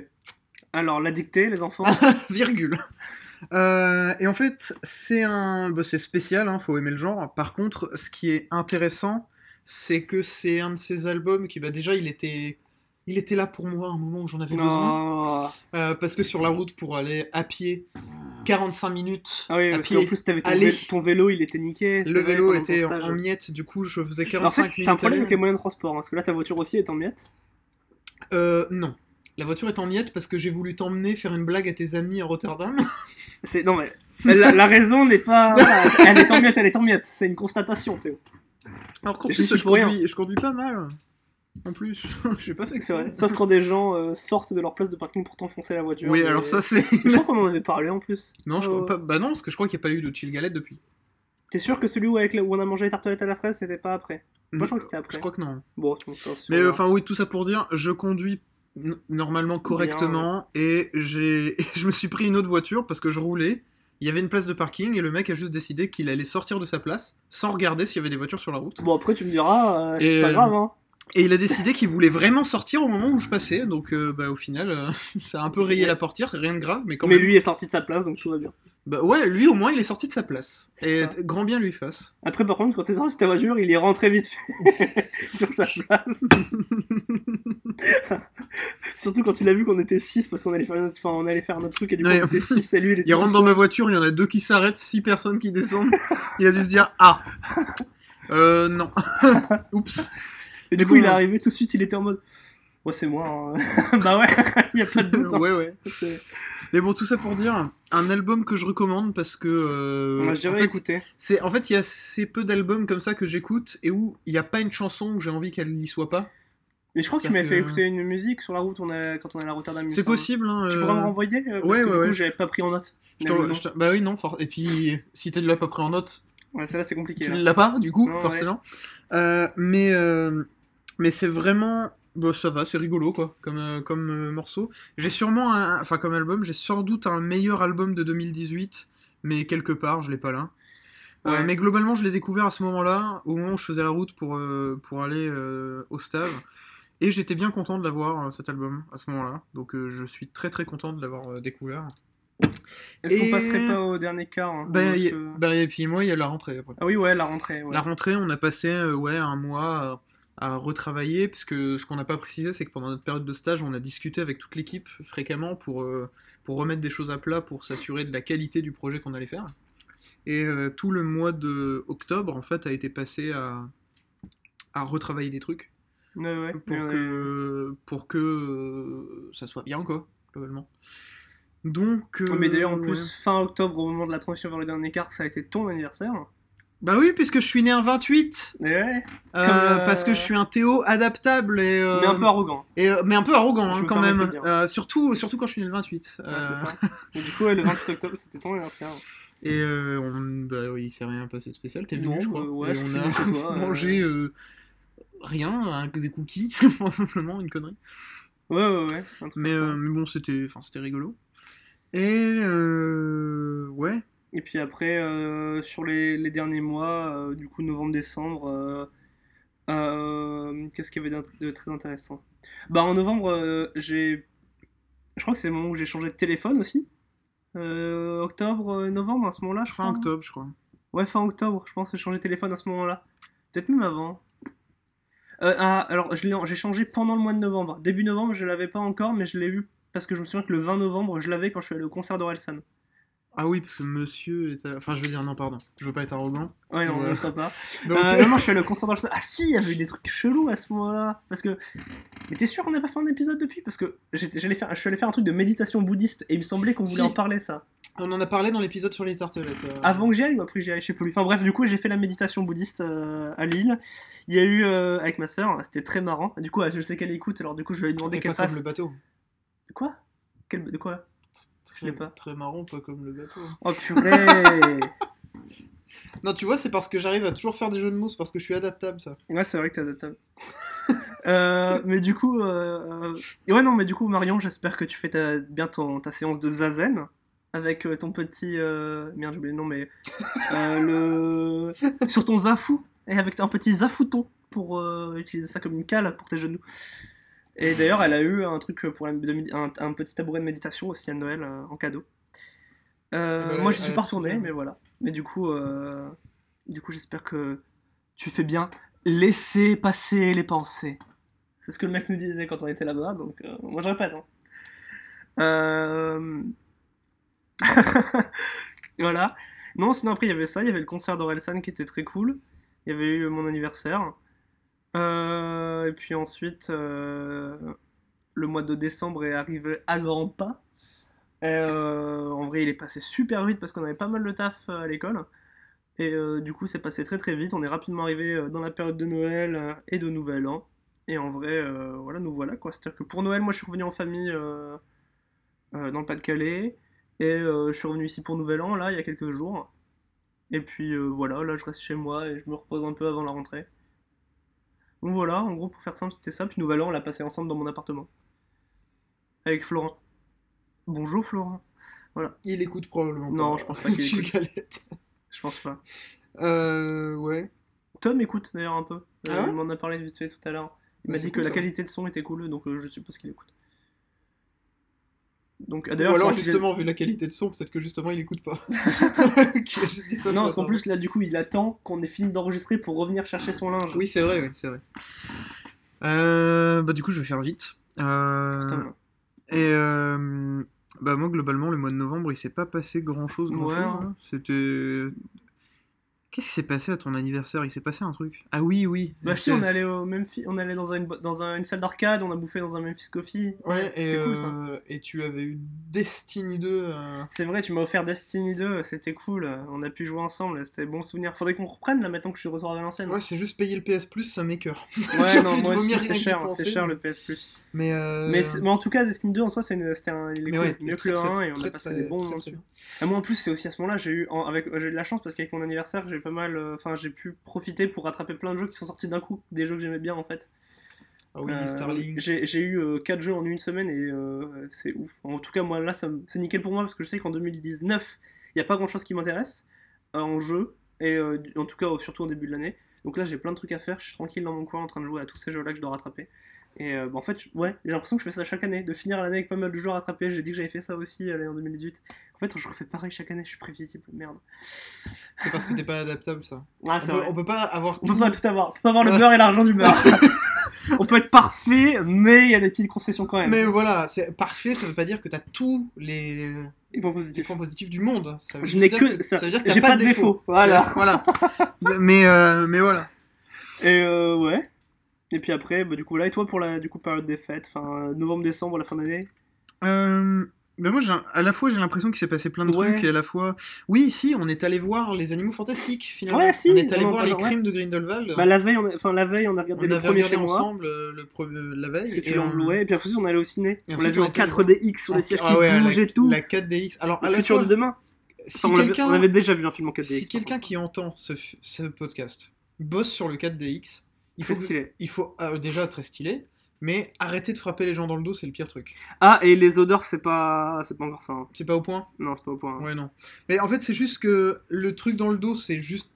Alors, la dictée, les enfants. virgule. Euh, et en fait, c'est un, bah, c'est spécial, hein, faut aimer le genre. Par contre, ce qui est intéressant, c'est que c'est un de ces albums qui, bah, déjà, il était, il était là pour moi à un moment où j'en avais besoin. Euh, parce que sur la route pour aller à pied, 45 minutes Ah oui, à parce pied. qu'en plus, t'avais ton, Aller. vé- ton vélo, il était niqué. Le vrai, vélo était en, en miettes, du coup, je faisais Alors, en fait, 45 minutes. t'as un problème avec les moyens de transport, hein, parce que là, ta voiture aussi est en miettes. Euh, non. La voiture est en miettes parce que j'ai voulu t'emmener faire une blague à tes amis à Rotterdam. C'est non mais la, la raison n'est pas. elle est en miettes, elle est en miettes. C'est une constatation, Théo. Alors qu'en je conduis, je conduis pas mal. En plus, j'ai pas fait que C'est vrai. Sauf quand des gens euh, sortent de leur place de parking pour t'enfoncer la voiture. Oui, mais- alors ça c'est. Je crois qu'on en avait parlé en plus. Non, je Euh, crois pas. Bah non, parce que je crois qu'il n'y a pas eu de chill galette depuis. T'es sûr que celui où, avec où on a mangé les tartelettes à la fraise, c'était pas après? Moi, je crois que c'était après. Je crois que non. Bon, tu Mais euh, enfin oui, tout ça pour dire, je conduis normalement correctement et j'ai je me suis pris une autre voiture parce que je roulais. Il y avait une place de parking et le mec a juste décidé qu'il allait sortir de sa place sans regarder s'il y avait des voitures sur la route. Bon, après, tu me diras, euh, c'est pas euh, grave, hein. Et il a décidé qu'il voulait vraiment sortir au moment où je passais, donc euh, bah, au final, euh, ça a un peu rayé la portière, rien de grave, mais quand Mais même. lui est sorti de sa place, donc tout va bien. Bah ouais, lui au moins il est sorti de sa place. Et Ça. grand bien lui fasse. Après, par contre, quand t'es sorti de ta voiture, il est rentré vite fait sur sa place. Surtout quand tu l'as vu qu'on était 6 parce qu'on allait faire notre... enfin, on allait faire notre truc et du coup Ouais. on était 6 et lui il était Il rentre dans ma voiture, il y en a deux qui s'arrêtent, six personnes qui descendent. il a dû se dire Ah Euh, non. Oups. Et du coup il est arrivé tout de suite, il était en mode Ouais, c'est moi. hein. bah ouais, il y a pas de doute. hein. ouais, ouais. Mais bon, tout ça pour dire, un album que je recommande parce que. euh, Moi, je en dirais fait, écouter. c'est en fait, il y a assez peu d'albums comme ça que j'écoute et où il n'y a pas une chanson où j'ai envie qu'elle n'y soit pas. Mais je crois qu'il c'est-à-dire m'avait fait que- écouter une musique sur la route on a... quand on est à Rotterdam. il me C'est possible, hein. Tu euh, pourrais me renvoyer euh, parce ouais, que du ouais, coup, ouais. j'avais pas pris en note. je je Bah oui, non. for- Et puis, si tu l'as pas pris en note, Ouais, celle-là c'est compliqué. tu là. l'as pas, du coup, Non, forcément. Euh, mais euh, mais c'est vraiment. Bah, ça va, c'est rigolo, quoi, comme, euh, comme euh, morceau. J'ai sûrement un. Enfin, comme album, j'ai sans doute un meilleur album de 2018, mais quelque part, je l'ai pas là. Euh, mais globalement, je l'ai découvert à ce moment-là, au moment où je faisais la route pour, pour aller au stage. Et j'étais bien content de l'avoir, cet album, à ce moment-là. Donc je suis très très content de l'avoir découvert. Est-ce qu'on Et- passerait pas au dernier quart hein, Bah, y- que- bah, et puis moi, il y a la rentrée après. Ah oui, ouais, la rentrée. ouais. La rentrée, on a passé ouais, un mois à, retravailler, parce que ce qu'on n'a pas précisé, c'est que pendant notre période de stage, on a discuté avec toute l'équipe fréquemment pour, euh, pour remettre des choses à plat, pour s'assurer de la qualité du projet qu'on allait faire. Et euh, tout le mois de octobre, en fait, a été passé à, à retravailler des trucs Ouais, ouais. pour que, pour que euh, ça soit bien, quoi, globalement. Donc. euh, Mais d'ailleurs, en plus, fin octobre, au moment de la transition vers le dernier quart, ça a été ton anniversaire. Bah oui, puisque je suis né un 28. Et ouais. euh, euh, Parce que je suis un Théo adaptable et. euh, Mais un peu arrogant. et, mais un peu arrogant hein, quand même. surtout, surtout quand je suis né le 28. Ouais, c'est ça. Et du coup, ouais, le 28 octobre, c'était ton anniversaire. Et on... bah oui, il s'est rien passé de spécial. T'es venu, Non, je crois. bah ouais, Et je on suis a chez toi, mangé rien, un- des cookies, probablement une connerie. Ouais, ouais, ouais. Un truc Mais, comme ça. mais bon, c'était, enfin, c'était rigolo. Et ouais. Et puis après, euh, sur les, les derniers mois, euh, du coup, novembre-décembre, euh, qu'est-ce qu'il y avait de très intéressant? Bah, en novembre, j'ai. Je crois que c'est le moment où j'ai changé de téléphone aussi. Octobre, novembre, à ce moment-là, je crois. Fin octobre, je crois. Ouais, fin octobre, je pense, j'ai changé de téléphone à ce moment-là. Peut-être même avant. Ah, alors, j'ai changé pendant le mois de novembre. Début novembre, je l'avais pas encore, mais je l'ai vu parce que je me souviens que le 20 novembre, je l'avais quand je suis allé au concert d'Orelsan. Ah oui, parce que monsieur est. à- Enfin, je veux dire, non, pardon. Je veux pas être arrogant. Ouais, on le sait pas. Donc, Euh, non, non, je suis allé au concert d'Orelsan. Ah si, il y avait eu des trucs chelous à ce moment-là. Parce que. Mais t'es sûr qu'on n'a pas fait un épisode depuis? Parce que j'allais faire, je suis allé faire un truc de méditation bouddhiste et il me semblait qu'on voulait Si. en parler, ça. on en a parlé dans l'épisode sur les tartelettes. euh. Avant que j'y aille ou après que j'y aille, je sais plus. Enfin bref, du coup, j'ai fait la méditation bouddhiste euh, à Lille. Il y a eu euh, avec ma sœur, c'était très marrant. Du coup, je sais qu'elle écoute, alors du coup, je vais lui demander qu'elle fasse. le bateau. Quoi? Quel... De quoi? Très, l'ai pas. Très marrant, pas comme le bateau. Oh purée Non, tu vois, c'est parce que j'arrive à toujours faire des jeux de mots, c'est parce que je suis adaptable, ça. Ouais, c'est vrai que t'es adaptable. Euh, mais du coup, euh, ouais, non, mais du coup, Marion, j'espère que tu fais ta... bien ton- ta séance de zazen avec euh, ton petit. euh, Merde, j'ai oublié le nom, mais. euh, le... Sur ton zafou, et avec un petit zafouton pour euh, utiliser ça comme une cale pour tes genoux. Et d'ailleurs, elle a eu un truc pour la- un, un petit tabouret de méditation aussi à Noël euh, en cadeau. Euh, Eh ben, moi, je suis pas retourné, mais voilà. Mais du coup, euh, du coup, j'espère que tu fais bien laisser passer les pensées. C'est ce que le mec nous disait quand on était là-bas, donc moi je répète. hein. Voilà. Non, sinon après il y avait ça, il y avait le concert d'Orelsan qui était très cool. Il y avait eu mon anniversaire. Euh, Et puis ensuite, euh, le mois de décembre est arrivé à grands pas. Euh, en vrai, il est passé super vite parce qu'on avait pas mal de taf à l'école. Et du coup, c'est passé très très vite. On est rapidement arrivé dans la période de Noël et de Nouvel An. Et en vrai, voilà, nous voilà quoi. C'est-à-dire que pour Noël, moi je suis revenu en famille dans le Pas-de-Calais. Et je suis revenu ici pour Nouvel An, là, il y a quelques jours. Et puis voilà, là je reste chez moi et je me repose un peu avant la rentrée. Donc voilà, en gros, pour faire simple, c'était ça. Puis Nouvel An, on l'a passé ensemble dans mon appartement. Avec Florent. Bonjour Florent. Il écoute probablement. Non, pas. je pense pas qu'il écoute. Galette. Je pense pas. Euh, ouais. Tom écoute d'ailleurs un peu. Euh, Ah ouais il m'en a parlé vite fait tout à l'heure. Il Bah, m'a c'est dit que cool, la ça. qualité de son était cool, donc euh, je suppose qu'il écoute. Donc, Ou alors, justement, vu la qualité de son, peut-être que justement, il écoute pas. Juste dit ça Non, parce qu'en plus, là, du coup, il attend qu'on ait fini d'enregistrer pour revenir chercher son linge. Oui, c'est vrai, oui, c'est vrai. Euh, bah, du coup, je vais faire vite. Euh, Putain, et euh, bah, moi, globalement, le mois de novembre, il s'est pas passé grand chose. Ouais, hein. hein. C'était. Qu'est-ce qui s'est passé à ton anniversaire? Il s'est passé un truc? Ah oui, oui. Bah, si, on est allé au Memphis, on allé dans, une, dans un- une salle d'arcade, on a bouffé dans un Memphis Coffee. Ouais, et, cool ça. euh, et tu avais eu Destiny 2. euh, C'est vrai, tu m'as offert Destiny 2, c'était cool. On a pu jouer ensemble, c'était bon souvenir. Faudrait qu'on reprenne là maintenant que je suis retour à Valenciennes. Ouais, c'est juste payer le PS Plus, ça m'écœure. Ouais, non, moi aussi, c'est cher, c'est cher le PS Plus. Mais, euh, Mais, mais en tout cas, Destiny 2 en soi, c'est une- c'était un, il est cool, mieux que le très, 1 et on a passé des bons moments dessus. Et moi en plus, c'est aussi à ce moment-là, j'ai eu, avec, j'ai eu de la chance parce qu'avec mon anniversaire, j'ai pas mal, euh, enfin, j'ai pu profiter pour rattraper plein de jeux qui sont sortis d'un coup, des jeux que j'aimais bien en fait. Ah oui, Euh, Starlink. J'ai j'ai eu 4 jeux en une semaine et euh, c'est ouf. En tout cas, moi là, c'est nickel pour moi parce que je sais qu'en 2019, il n'y a pas grand chose qui m'intéresse euh, en jeu et euh, en tout cas, surtout en début de l'année. Donc là, j'ai plein de trucs à faire. Je suis tranquille dans mon coin en train de jouer à tous ces jeux-là que je dois rattraper. Et euh, bah, en fait, ouais, j'ai l'impression que je fais ça chaque année, de finir l'année avec pas mal de jeux à rattraper. J'ai dit que j'avais fait ça aussi euh, l'année en 2018. En fait, je refais pareil chaque année, je suis prévisible, merde. C'est parce que t'es pas adaptable, ça. Ah, On c'est peut, vrai. on peut pas avoir On tout. peut pas tout avoir. On peut pas avoir le beurre et l'argent du beurre. on peut être parfait, mais il y a des petites concessions quand même. Mais voilà, c'est parfait, ça veut pas dire que t'as tous les, points les positifs. points positifs du monde. Ça veut Je n'ai que ça. veut dire que J'ai pas, pas de défaut. Voilà. Voilà. mais, euh, mais voilà. Et euh, ouais. Et puis après, bah, du coup, là, et toi pour la du coup, période des fêtes, enfin, novembre-décembre, la fin d'année? Euh, Ben moi, à la fois, j'ai l'impression qu'il s'est passé plein de Ouais. trucs, et à la fois... Oui, si, on est allé voir les animaux fantastiques, finalement. Ouais, si, on est allé voir les ouais. crimes de Grindelwald. Bah, la veille, on a, enfin, la veille, on a regardé on premiers regardé chez moi. ensemble euh, le pre- euh, la veille. Parce que tu et on- et puis après, on est allé au ciné. Et on l'a vu en est allé 4DX sur les sièges ah qui bougent la, et tout. La 4DX. Alors, à Le la futur fois, de demain. si Enfin, on, l'avait- quelqu'un on avait déjà vu un film en 4DX. si quelqu'un qui entend ce podcast bosse sur le 4DX, il faut, stylé. il faut ah, déjà très stylé, mais arrêter de frapper les gens dans le dos, c'est le pire truc. Ah, et les odeurs, c'est pas, c'est pas encore ça. hein. C'est pas au point? Non, c'est pas au point. hein. Ouais, non. Mais en fait, c'est juste que le truc dans le dos, c'est juste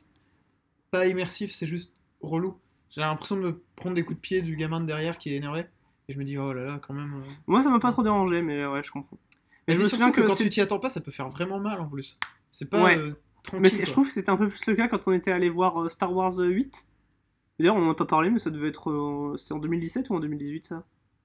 pas immersif, c'est juste relou. J'ai l'impression de me prendre des coups de pied du gamin de derrière qui est énervé. Et je me dis, oh là là, quand même. euh. Moi, ça m'a pas trop dérangé, mais ouais, je comprends. Mais je me surtout souviens que, quand c'est- tu t'y attends pas, ça peut faire vraiment mal en plus. C'est pas Ouais. euh, tranquille. Mais c'est- je quoi. trouve que c'était un peu plus le cas quand on était allé voir euh, Star Wars 8. D'ailleurs, on en a pas parlé, mais ça devait être. euh, C'était en 2017 ou en 2018 ça?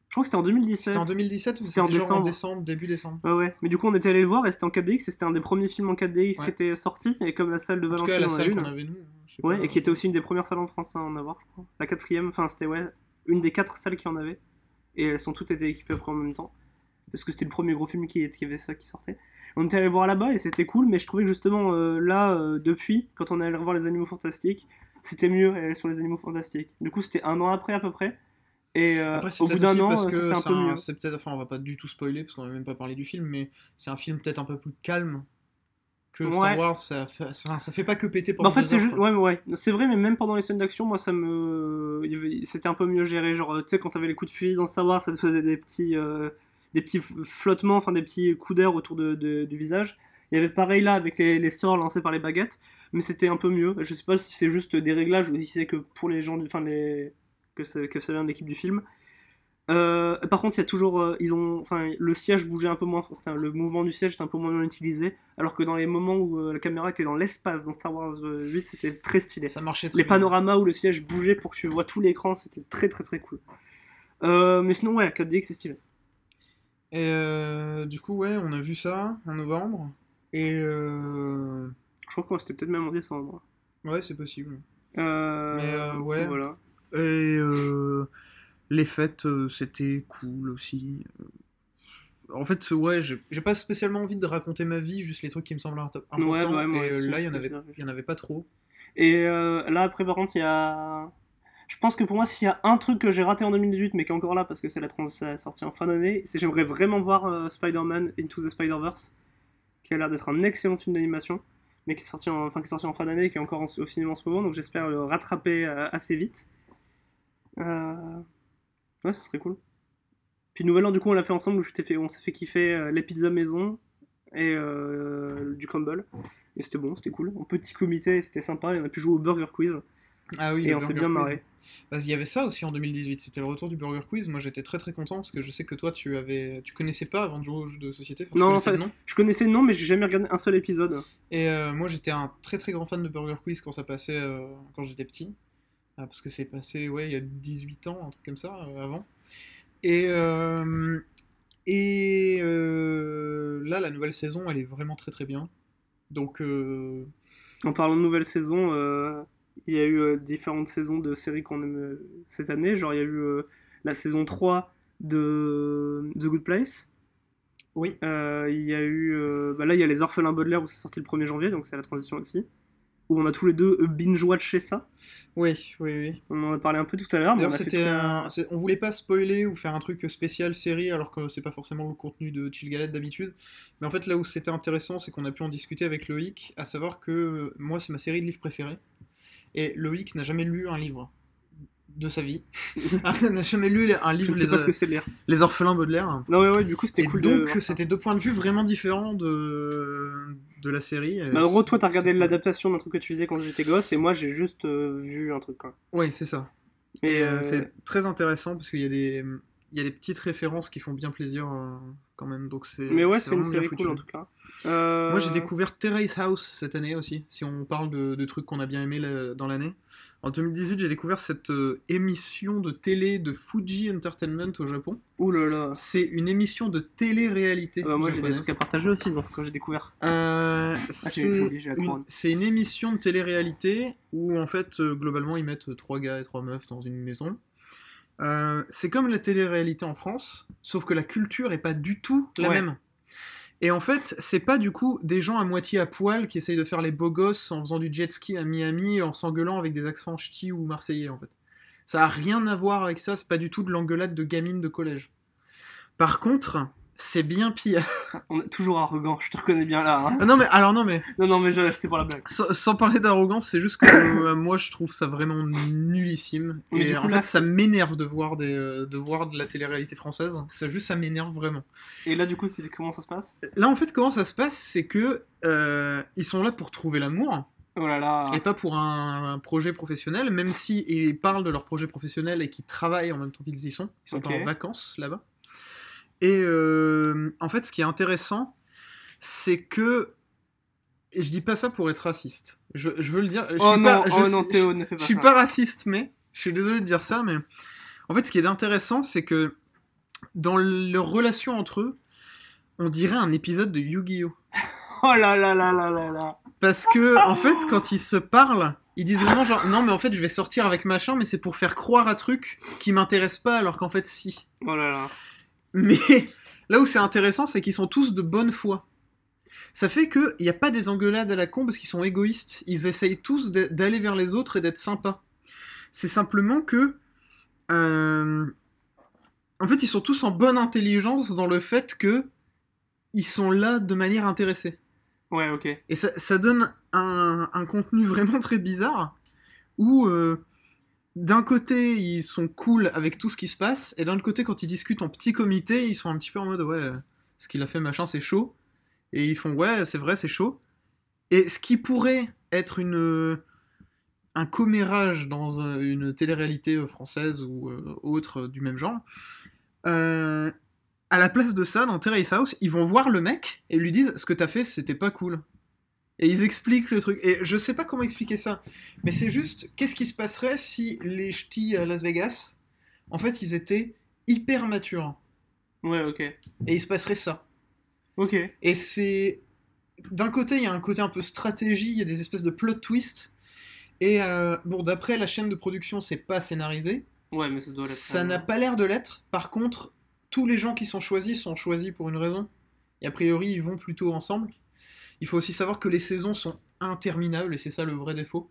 Je crois que c'était en 2017. C'était en 2017 ou C'était en genre en décembre. décembre, début décembre Ouais, ouais. Mais du coup, on était allé le voir et c'était en 4DX et c'était un des premiers films en 4DX Ouais. qui était sorti. Et comme la salle de En tout cas, Valenciennes la en a salle une. qu'on avait nous. je sais Ouais, pas. et qui était aussi une des premières salles en France à en avoir, je crois. La quatrième, enfin, c'était ouais, une des quatre salles qui en avait. Et elles sont toutes été équipées après en même temps. Parce que c'était le premier gros film qui, qui avait ça qui sortait. On était allé voir là-bas et c'était cool, mais je trouvais que justement euh, là, euh, depuis, quand on est allé revoir les Animaux Fantastiques, c'était mieux aller sur les Animaux Fantastiques. Du coup, c'était un an après à peu près. Et euh, Après, au bout d'un an, euh, c'est un peu un- mieux. c'est peut-être, enfin, on va pas du tout spoiler parce qu'on a même pas parlé du film, mais c'est un film peut-être un peu plus calme que Ouais. Star Wars. Ça fait, ça fait pas que péter Bah, pendant en fait, c'est juste. Ouais, ouais. C'est vrai, mais même pendant les scènes d'action, moi, ça me. C'était un peu mieux géré. Genre, tu sais, quand t'avais les coups de fusil dans Star Wars, ça te faisait des petits. euh, Des petits flottements, enfin des petits coups d'air autour de, de- du visage. Il y avait pareil là avec les, les sorts lancés par les baguettes, mais c'était un peu mieux. Je sais pas si c'est juste des réglages ou si c'est que pour les gens, du- enfin les que ça, que ça vient de l'équipe du film. Euh, par contre, il y a toujours, euh, ils ont, enfin, le siège bougeait un peu moins, un- le mouvement du siège était un peu moins bien utilisé, alors que dans les moments où euh, la caméra était dans l'espace dans Star Wars euh, 8, c'était très stylé. Ça marchait très Les bien. panoramas où le siège bougeait pour que tu vois tout l'écran, c'était très très très cool. Mais sinon, ouais, 4DX c'est stylé. Et euh, du coup, ouais, on a vu ça en novembre. Et euh, Je crois que c'était peut-être même en décembre. ouais, c'est possible. Euh, Mais, euh, ouais. Voilà. Et les fêtes, c'était cool aussi. En fait, ouais, j'ai pas spécialement envie de raconter ma vie, juste les trucs qui me semblent importants. Ouais, bah ouais, et aussi, là, il y en avait, bien. il y en avait pas trop. Et là, après, par contre, il y a. Je pense que pour moi, s'il y a un truc que j'ai raté en 2018, mais qui est encore là parce que c'est la trans c'est sorti en fin d'année, c'est j'aimerais vraiment voir euh, Spider-Man Into the Spider-Verse, qui a l'air d'être un excellent film d'animation, mais qui est sorti en, qui est sorti en fin d'année et qui est encore en- au cinéma en ce moment, donc j'espère le rattraper euh, assez vite. Euh... Ouais, ça serait cool. Puis Nouvel An, du coup, on l'a fait ensemble, où fait, on s'est fait kiffer euh, les pizzas maison et du crumble. Et c'était bon, c'était cool. En petit comité, c'était sympa. Et on a pu jouer au Burger Quiz. Ah oui, et on s'est bien marré. Bah, il y avait ça aussi en 2018, c'était le retour du Burger Quiz. Moi j'étais très très content parce que je sais que toi tu avais, tu connaissais pas avant de jouer aux jeux de société. Enfin, Non, le nom. Je connaissais le nom, mais j'ai jamais regardé un seul épisode. Et euh, moi j'étais un très très grand fan de Burger Quiz quand ça passait euh, quand j'étais petit. Ah, parce que c'est passé ouais, il y a 18 ans, un truc comme ça, euh, avant. Et, euh, et euh, là la nouvelle saison elle est vraiment très très bien. Donc euh, En parlant de nouvelle saison, euh, il y a eu euh, différentes saisons de séries qu'on aime euh, cette année. Genre, il y a eu euh, la saison 3 de The Good Place. oui, Euh, il y a eu. euh, bah là, il y a Les Orphelins Baudelaire où c'est sorti le 1er janvier, donc c'est la transition aussi. Où on a tous les deux binge-watché ça. oui, oui, oui. On en a parlé un peu tout à l'heure. D'ailleurs, c'était un- un- on voulait pas spoiler ou faire un truc spécial série alors que c'est pas forcément le contenu de Chill Galette d'habitude. Mais en fait, là où c'était intéressant, c'est qu'on a pu en discuter avec Loïc, à savoir que moi, c'est ma série de livres préférée. Et Loïc n'a jamais lu un livre de sa vie. Il n'a jamais lu un Je livre ne sais les, pas ce que c'est lire. les orphelins Baudelaire. Non, ouais, ouais, du coup, c'était cool donc, c'était deux points de vue vraiment différents de, de la série. Bah, en gros, toi, t'as regardé l'adaptation d'un truc que tu faisais quand j'étais gosse, et moi, j'ai juste euh, vu un truc, quoi. Oui, c'est ça. Et Et euh, euh, c'est très intéressant parce qu'il y a des il y a des petites références qui font bien plaisir quand même. Donc c'est. Mais ouais, c'est une série cool en tout cas. Euh, Moi j'ai découvert Terrace House cette année aussi. Si on parle de, de trucs qu'on a bien aimé dans l'année. En 2018, j'ai découvert cette euh, émission de télé de Fuji Entertainment au Japon. Ouh là là. C'est une émission de télé-réalité. Ah bah, moi, j'ai des trucs à partager aussi dans ce que j'ai découvert. Euh, Ah, c'est une, une émission de télé-réalité où en fait euh, globalement ils mettent trois gars et trois meufs dans une maison. Euh, c'est comme la télé-réalité en France, sauf que la culture est pas du tout la Ouais. même. Et en fait, c'est pas du coup des gens à moitié à poil qui essayent de faire les beaux gosses en faisant du jet ski à Miami en s'engueulant avec des accents ch'tis ou marseillais en fait. Ça a rien à voir avec ça, c'est pas du tout de l'engueulade de gamine de collège. Par contre, c'est bien pire. On est toujours arrogant, je te reconnais bien là. hein. Ah non mais alors non mais Non, non, mais je- c'était pour la blague. sans, sans parler d'arrogance, c'est juste que euh, moi je trouve ça vraiment nullissime. Mais Et du coup, en là, fait, ça m'énerve de voir des euh, de voir de la télé-réalité française. Ça juste ça m'énerve vraiment. Et là, du coup, c'est comment ça se passe? Là en fait, comment ça se passe, c'est que euh, ils sont là pour trouver l'amour. Oh là là. et pas pour un, un projet professionnel, même si ils parlent de leur projet professionnel et qu'ils travaillent en même temps qu'ils y sont. Ils sont pas en vacances là-bas. Et euh, en fait, ce qui est intéressant, c'est que et je dis pas ça pour être raciste. Je, je veux le dire. Je Oh suis non, pas, je oh non, Théo, ne fais je pas suis ça. pas raciste, mais je suis désolé de dire ça, mais en fait, ce qui est intéressant, c'est que dans leur relation entre eux, on dirait un épisode de Yu-Gi-Oh! Oh là là là là là là. Parce que, en fait, quand ils se parlent, ils disent vraiment genre, non, mais en fait, je vais sortir avec machin, mais c'est pour faire croire à truc qui m'intéresse pas, alors qu'en fait, si. Oh là là. Mais là où c'est intéressant, c'est qu'ils sont tous de bonne foi. Ça fait qu'il n'y a pas des engueulades à la con parce qu'ils sont égoïstes. Ils essayent tous d'a- d'aller vers les autres et d'être sympas. C'est simplement que. euh, En fait, ils sont tous en bonne intelligence dans le fait que. Ils sont là de manière intéressée. Ouais, ok. Et ça, ça donne un, un contenu vraiment très bizarre où euh, d'un côté ils sont cool avec tout ce qui se passe et d'un autre côté quand ils discutent en petit comité ils sont un petit peu en mode ouais euh, ce qu'il a fait machin c'est chaud et ils font ouais c'est vrai c'est chaud et ce qui pourrait être une euh, un commérage dans euh, une télé-réalité française ou autre du même genre à la place de ça, dans Terrace House, ils vont voir le mec et lui disent ce que t'as fait, c'était pas cool. Et ils expliquent le truc. Et je sais pas comment expliquer ça, mais c'est juste qu'est-ce qui se passerait si les ch'tis à Las Vegas, en fait, ils étaient hyper matures. Ouais, ok. Et il se passerait ça. Ok. Et c'est. D'un côté, il y a un côté un peu stratégie, il y a des espèces de plot twists. Et euh, bon, d'après la chaîne de production, c'est pas scénarisé. Ouais, mais ça doit l'être. Ça n'a pas l'air de l'être. Par contre, tous les gens qui sont choisis sont choisis pour une raison. Et a priori, ils vont plutôt ensemble. Il faut aussi savoir que les saisons sont interminables, et c'est ça le vrai défaut.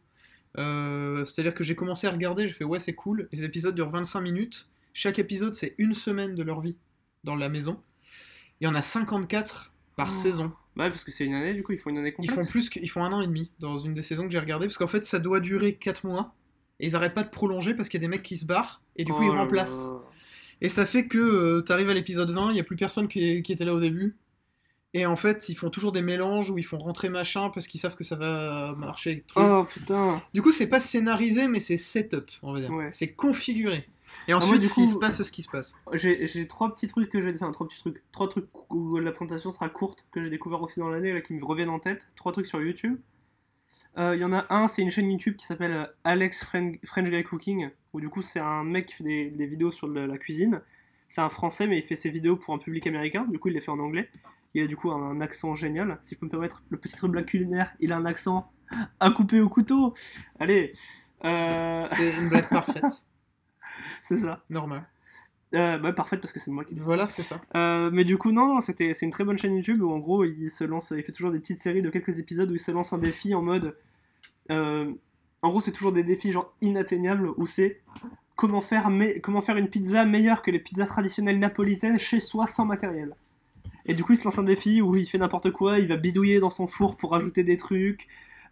Euh, C'est-à-dire que j'ai commencé à regarder, j'ai fait ouais, c'est cool. Les épisodes durent 25 minutes. Chaque épisode, c'est une semaine de leur vie dans la maison. Il y en a 54 par Oh. saison. Ouais, parce que c'est une année, du coup, ils font une année Ils complète. font plus qu'ils font un an et demi dans une des saisons que j'ai regardé parce qu'en fait ça doit durer 4 mois et ils arrêtent pas de prolonger parce qu'il y a des mecs qui se barrent et du coup Oh ils remplacent. là. Et ça fait que euh, t'arrives à l'épisode 20, il y a plus personne qui, qui était là au début. Et en fait, ils font toujours des mélanges où ils font rentrer machin parce qu'ils savent que ça va marcher avec truc. Oh putain. Du coup, c'est pas scénarisé, mais c'est setup, on va dire. Ouais. C'est configuré. Et moi, ensuite, du il coup- se passe ce qui se passe. J'ai trois petits trucs que j'ai. Enfin, trois petits trucs. Trois trucs où la présentation sera courte que j'ai découvert aussi dans l'année là, qui me reviennent en tête. Trois trucs sur YouTube. Euh, Il y en a un, c'est une chaîne YouTube qui s'appelle euh, Alex Fren- French Guy Cooking, où du coup c'est un mec qui fait des, des vidéos sur le- la cuisine. C'est un français, mais il fait ses vidéos pour un public américain, du coup il les fait en anglais. Il a du coup un accent génial. Si je peux me permettre, le petit truc blague culinaire, il a un accent à couper au couteau. Allez, euh, C'est une blague parfaite. c'est ça. Normal. Euh, bah, parfait parce que c'est moi qui Voilà, c'est ça. Euh, mais du coup, non, non, c'était, c'est une très bonne chaîne YouTube où en gros il se lance, il fait toujours des petites séries de quelques épisodes où il se lance un défi en mode. euh, en gros, c'est toujours des défis genre inatteignables où c'est comment faire, me- comment faire une pizza meilleure que les pizzas traditionnelles napolitaines chez soi sans matériel. Et du coup, il se lance un défi où il fait n'importe quoi, il va bidouiller dans son four pour ajouter des trucs.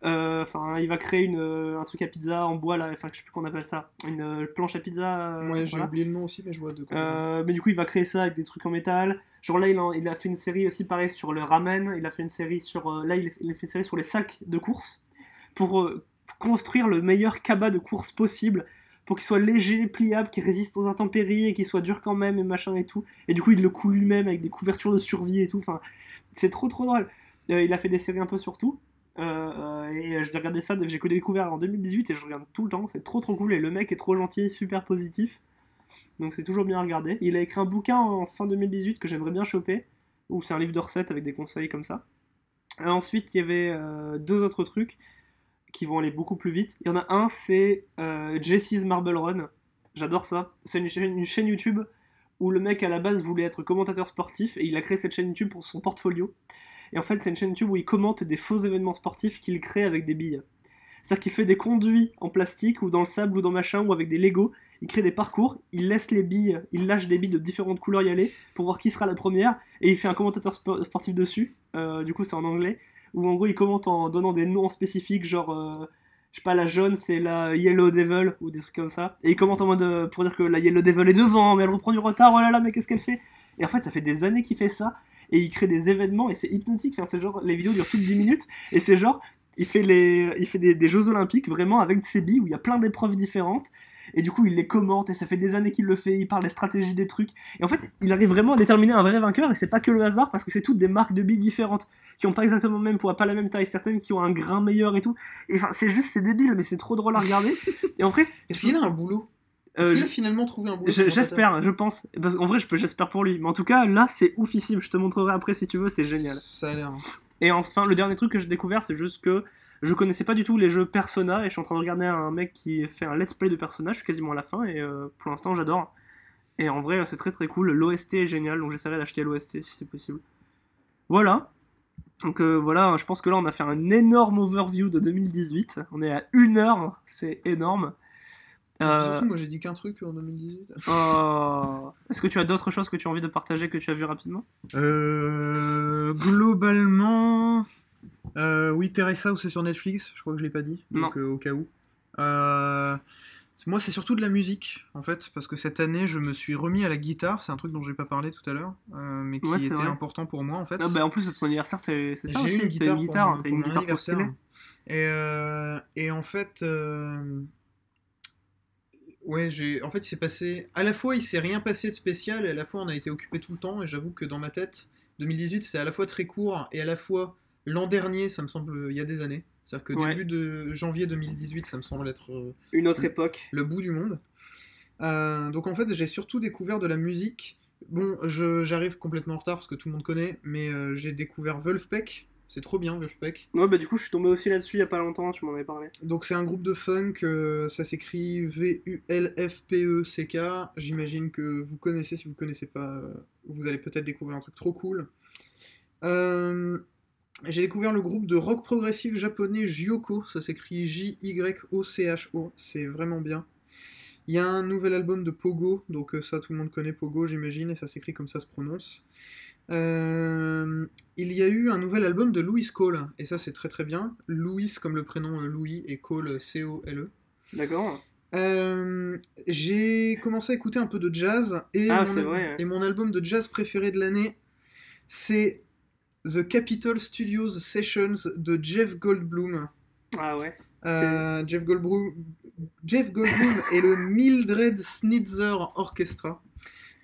euh, Enfin, il va créer une, euh, un truc à pizza en bois là, enfin, je sais plus qu'on appelle ça, une euh, planche à pizza. ouais, j'ai oublié le nom aussi, mais je vois de quoi. Euh, mais du coup, il va créer ça avec des trucs en métal. Genre là, il a, il a fait une série aussi pareil sur le ramen. Il a fait une série sur. là, il a, fait une série sur les sacs de course pour construire le meilleur cabas de course possible. Pour qu'il soit léger, pliable, qu'il résiste aux intempéries et qu'il soit dur quand même et machin et tout. Et du coup, il le coule lui-même avec des couvertures de survie et tout. Enfin, c'est trop trop drôle. Euh, il a fait des séries un peu sur tout. Euh, euh, et j'ai regardé ça, j'ai découvert en 2018 et je regarde tout le temps. C'est trop trop cool. Et le mec est trop gentil, super positif. Donc c'est toujours bien à regarder. Il a écrit un bouquin en fin 2018 que j'aimerais bien choper, où c'est un livre de recettes avec des conseils comme ça. Et ensuite, il y avait euh, deux autres trucs qui vont aller beaucoup plus vite. Il y en a un, c'est euh, Jesse's Marble Run. J'adore ça. C'est une, chaîne- YouTube où le mec à la base voulait être commentateur sportif et il a créé cette chaîne YouTube pour son portfolio. Et en fait, c'est une chaîne YouTube où il commente des faux événements sportifs qu'il crée avec des billes. C'est-à-dire qu'il fait des conduits en plastique ou dans le sable ou dans machin ou avec des Lego. Il crée des parcours, il laisse les billes, il lâche des billes de différentes couleurs y aller pour voir qui sera la première et il fait un commentateur spo- sportif dessus. Euh, du coup, c'est en anglais. Où en gros, il commente en donnant des noms spécifiques, genre, euh, je sais pas, la jaune c'est la Yellow Devil ou des trucs comme ça. Et il commente en mode euh, pour dire que la Yellow Devil est devant, mais elle reprend du retard, oh là là, mais qu'est-ce qu'elle fait? Et en fait, ça fait des années qu'il fait ça et il crée des événements et c'est hypnotique. C'est genre, les vidéos durent toutes 10 minutes et c'est genre, il fait, les, il fait des, des Jeux Olympiques vraiment avec ses billes où il y a plein d'épreuves différentes. Et du coup, il les commente et ça fait des années qu'il le fait. Il parle des stratégies des trucs. Et en fait, il arrive vraiment à déterminer un vrai vainqueur. Et c'est pas que le hasard parce que c'est toutes des marques de billes différentes qui ont pas exactement le même poids, pas la même taille. Certaines qui ont un grain meilleur et tout. Et enfin, c'est juste, c'est débile, mais c'est trop drôle à regarder. Et en vrai, Est-ce qu'il a un boulot? Est-ce euh, qu'il a finalement trouvé un boulot j'espère, je pense. Parce qu'en vrai, je peux, j'espère pour lui. Mais en tout cas, là, c'est oufissime. Je te montrerai après si tu veux. C'est génial. Ça a l'air. hein. Et enfin, le dernier truc que j'ai découvert, c'est juste que je connaissais pas du tout les jeux Persona et je suis en train de regarder un mec qui fait un let's play de Persona. Je suis quasiment à la fin et euh, pour l'instant, j'adore. Et en vrai, c'est très très cool. L'OST est génial, donc j'essaierai d'acheter l'OST si c'est possible. Voilà. Donc euh, voilà, je pense que là, on a fait un énorme overview de 2018. On est à une heure, c'est énorme. Euh, Surtout, moi j'ai dit qu'un truc en 2018. oh. Est-ce que tu as d'autres choses que tu as envie de partager que tu as vu rapidement? Euh, globalement, euh, oui, Teresa ou c'est sur Netflix, je crois que je l'ai pas dit, donc euh, au cas où. Euh, moi, c'est surtout de la musique, en fait, parce que cette année, je me suis remis à la guitare, c'est un truc dont j'ai pas parlé tout à l'heure, mais qui Ouais, était vrai. important pour moi, en fait. ah, bah, En plus, c'est ton anniversaire, c'est ça aussi une guitare, une guitare, pour, une guitare stylée. Et, et en fait, ouais, j'ai, en fait, il s'est passé, à la fois, il s'est rien passé de spécial, et à la fois, on a été occupé tout le temps. Et j'avoue que dans ma tête, 2018, c'est à la fois très court et à la fois l'an dernier, ça me semble, il y a des années. C'est-à-dire que Ouais. début de janvier 2018, ça me semble être euh, Une autre époque. le bout du monde. Euh, donc en fait, j'ai surtout découvert de la musique. Bon, j'arrive complètement en retard parce que tout le monde connaît, mais euh, j'ai découvert Wolfpack. C'est trop bien, Wolfpack. Ouais, bah du coup, je suis tombé aussi là-dessus il y a pas longtemps, tu m'en avais parlé. Donc c'est un groupe de funk, euh, ça s'écrit V-U-L-F-P-E-C-K. J'imagine que vous connaissez, si vous connaissez pas, vous allez peut-être découvrir un truc trop cool. Euh, J'ai découvert le groupe de rock progressif japonais Jyoko, ça s'écrit J-Y-O-C-H-O, c'est vraiment bien. Il y a un nouvel album de Pogo, donc euh, ça tout le monde connaît Pogo j'imagine, et ça s'écrit comme ça se prononce. Euh, il y a eu un nouvel album de Louis Cole, et ça c'est très très bien. Louis comme le prénom euh, Louis et Cole C-O-L-E. D'accord. Euh, j'ai commencé à écouter un peu de jazz et, Ah, mon, c'est al- vrai, ouais. et mon album de jazz préféré de l'année, c'est The Capitol Studios Sessions de Jeff Goldblum. Ah ouais. Euh, Jeff Goldblum, Jeff Goldblum et le Mildred Snitzer Orchestra.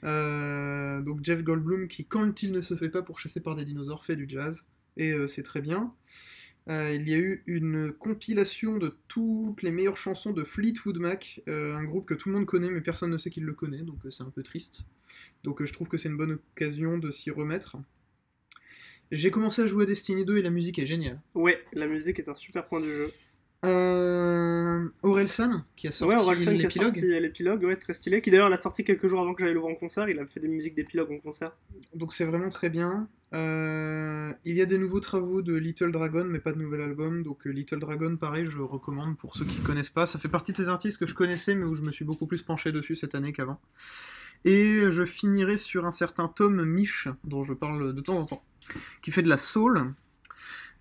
Euh, donc Jeff Goldblum qui, quand il ne se fait pas pour chasser par des dinosaures, fait du jazz. Et euh, c'est très bien. Il y a eu une compilation de toutes les meilleures chansons de Fleetwood Mac, un groupe que tout le monde connaît mais personne ne sait qu'il le connaît, donc c'est un peu triste. Donc je trouve que c'est une bonne occasion de s'y remettre. J'ai commencé à jouer à Destiny 2 et la musique est géniale. Ouais, la musique est un super point du jeu. Euh, Orelsan, qui a sorti ouais, Orelsan qui a l'épilogue. sorti l'épilogue, ouais, très stylé. Qui d'ailleurs l'a sorti quelques jours avant que j'aille le voir en concert. Il a fait des musiques d'épilogue en concert. Donc c'est vraiment très bien. Euh, il y a des nouveaux travaux de Little Dragon, mais pas de nouvel album. Donc euh, Little Dragon, pareil, je recommande pour ceux qui connaissent pas. Ça fait partie de ces artistes que je connaissais, mais où je me suis beaucoup plus penché dessus cette année qu'avant. Et je finirai sur un certain Tom Misch, dont je parle de temps en temps, qui fait de la soul.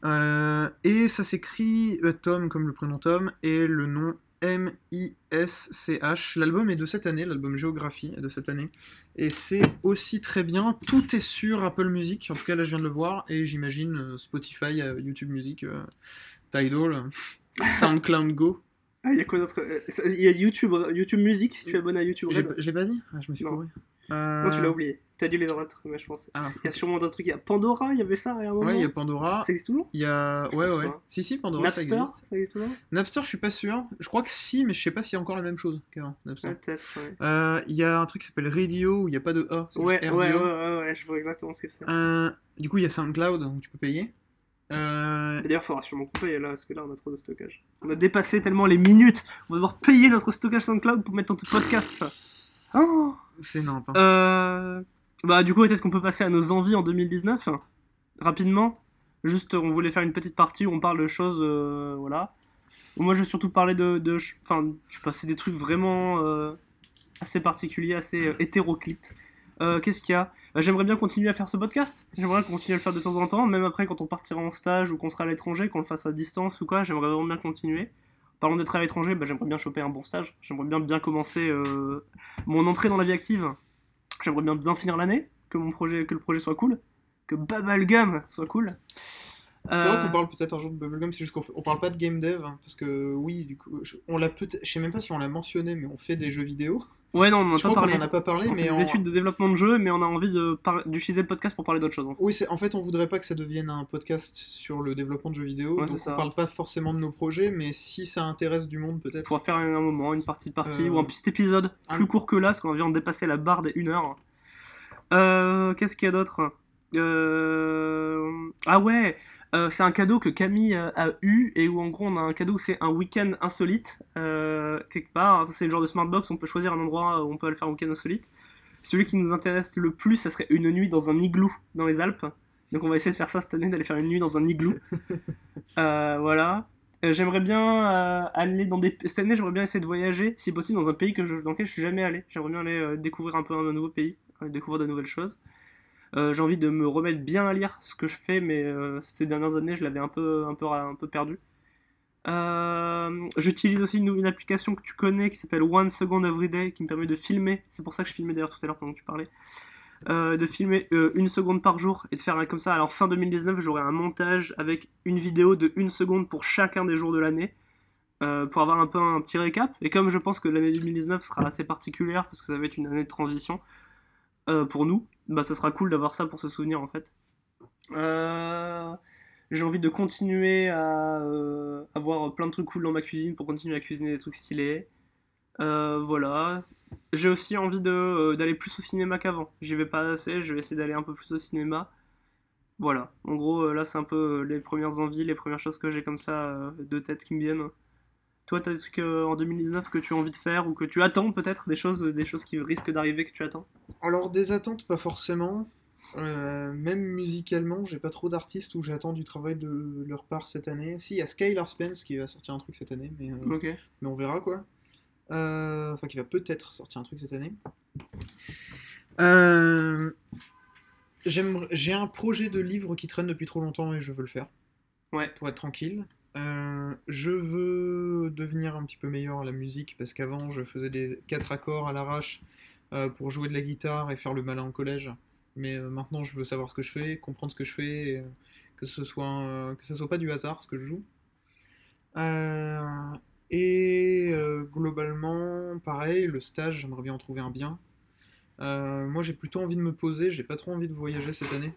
Euh, et ça s'écrit euh, Tom comme le prénom Tom et le nom M-I-S-C-H. L'album est de cette année, l'album Géographie est de cette année. Et c'est aussi très bien. Tout est sur Apple Music. En tout cas, là, je viens de le voir. Et j'imagine euh, Spotify, YouTube Music, Tidal, SoundCloud Go. Ah, il y a quoi d'autre? Il y a YouTube, YouTube Music si tu es abonné à YouTube. Je l'ai pas dit? Ah, Je me suis Non. Euh, Non, tu l'as oublié. T'as dû les autres, mais je pense. Ah. Il y a sûrement d'autres trucs. Il y a Pandora, il y avait ça à un moment. Ouais, il y a Pandora. Ça existe toujours? Il y a. Je Ouais, ouais. pas. Si, si, Pandora, ça Napster, existe. ça existe toujours? Napster, je suis pas sûr. Je crois que si, mais je sais pas s'il y a encore la même chose qu'avant. Napster. Peut-être. Ouais. Euh, Il y a un truc qui s'appelle Radio où il n'y a pas de A. Ouais, ouais, ouais, ouais, ouais, je vois exactement ce que c'est. Euh, du coup, il y a SoundCloud où tu peux payer. Euh, D'ailleurs, il faudra sûrement paye là, parce que là, on a trop de stockage. On a dépassé tellement les minutes. On va devoir payer notre stockage SoundCloud pour mettre ton podcast. ça. Oh C'est nimp. hein. Euh, Bah, du coup, est-ce qu'on peut passer à nos envies en 2019 Rapidement. Juste, on voulait faire une petite partie où on parle de choses. euh, voilà. Moi, je vais surtout parler de. Enfin, je sais pas, c'est des trucs vraiment euh, assez particuliers, assez euh, hétéroclites. Euh, Qu'est-ce qu'il y a? Euh, J'aimerais bien continuer à faire ce podcast. J'aimerais continuer à le faire de temps en temps, même après quand on partira en stage ou qu'on sera à l'étranger, qu'on le fasse à distance ou quoi. J'aimerais vraiment bien continuer. Parlant d'être à l'étranger, bah, j'aimerais bien choper un bon stage. J'aimerais bien bien commencer euh, mon entrée dans la vie active. J'aimerais bien bien finir l'année, que mon projet, que le projet soit cool, que Bubblegum soit cool. Faudrait Euh, qu'on parle peut-être un jour de Bubblegum, c'est juste qu'on on parle pas de game dev, hein, parce que oui, du coup, je- on l'a peut-être, je sais même pas si on l'a mentionné, mais on fait des jeux vidéo. Ouais, non, on en a pas parlé. en a pas parlé, On mais fait des en- études de développement de jeux, mais on a envie de par- d'utiliser le podcast pour parler d'autres choses. En fait. Oui, en fait, on voudrait pas que ça devienne un podcast sur le développement de jeux vidéo. Ouais, donc on parle pas forcément de nos projets, mais si ça intéresse du monde, peut-être. Pour faire un moment, une partie de partie, Euh, ou un petit épisode un- plus court que là, parce qu'on vient de dépasser la barre des 1 heure. Euh, Qu'est-ce qu'il y a d'autre? Euh, Ah ouais, euh, c'est un cadeau que Camille a eu, et où en gros on a un cadeau, c'est un week-end insolite, euh, quelque part. C'est le genre de smartbox, on peut choisir un endroit où on peut aller faire un week-end insolite. Celui qui nous intéresse le plus, ça serait une nuit dans un igloo dans les Alpes. Donc on va essayer de faire ça cette année, d'aller faire une nuit dans un igloo. Voilà. J'aimerais bien aller dans des... Cette année, j'aimerais bien essayer de voyager, si possible, dans un pays que je... dans lequel je suis jamais allé. J'aimerais bien aller découvrir un peu un, nouveau pays, découvrir de nouvelles choses. Euh, j'ai envie de me remettre bien à lire ce que je fais, mais euh, ces dernières années, je l'avais un peu, un peu, un peu perdu. Euh, J'utilise aussi une, une application que tu connais qui s'appelle One Second Every Day, qui me permet de filmer. C'est pour ça que je filmais d'ailleurs tout à l'heure pendant que tu parlais. De filmer une seconde par jour et de faire un- comme ça. Alors fin 2019, j'aurai un montage avec une vidéo de une seconde pour chacun des jours de l'année. pour avoir un peu un petit récap. Et comme je pense que l'année 2019 sera assez particulière parce que ça va être une année de transition pour nous, bah ça sera cool d'avoir ça pour se souvenir en fait. Euh, J'ai envie de continuer à euh, avoir plein de trucs cool dans ma cuisine pour continuer à cuisiner des trucs stylés. Euh, voilà. J'ai aussi envie euh, d'aller plus au cinéma qu'avant. J'y vais pas assez, je vais essayer d'aller un peu plus au cinéma. Voilà. En gros, euh, là, c'est un peu euh, les premières envies, les premières choses que j'ai comme ça euh, de tête qui me viennent. Toi, t'as des trucs euh, en 2019 que tu as envie de faire ou que tu attends peut-être Des choses, des choses qui risquent d'arriver que tu attends? Alors des attentes, pas forcément. Euh, même musicalement, j'ai pas trop d'artistes où j'attends du travail de leur part cette année. Si, il y a Skylar Spence qui va sortir un truc cette année, mais, euh, mais on verra quoi. Euh, Enfin, qui va peut-être sortir un truc cette année. J'ai un projet de livre qui traîne depuis trop longtemps et je veux le faire. Ouais. Pour être tranquille. Euh, je veux devenir un petit peu meilleur à la musique parce qu'avant je faisais des quatre accords à l'arrache euh, pour jouer de la guitare et faire le malin au collège. Mais euh, maintenant je veux savoir ce que je fais, comprendre ce que je fais, que ce soit que ce soit pas du hasard ce que je joue. Et globalement, pareil, le stage, j'aimerais bien en trouver un bien. Moi j'ai plutôt envie de me poser, j'ai pas trop envie de voyager cette année.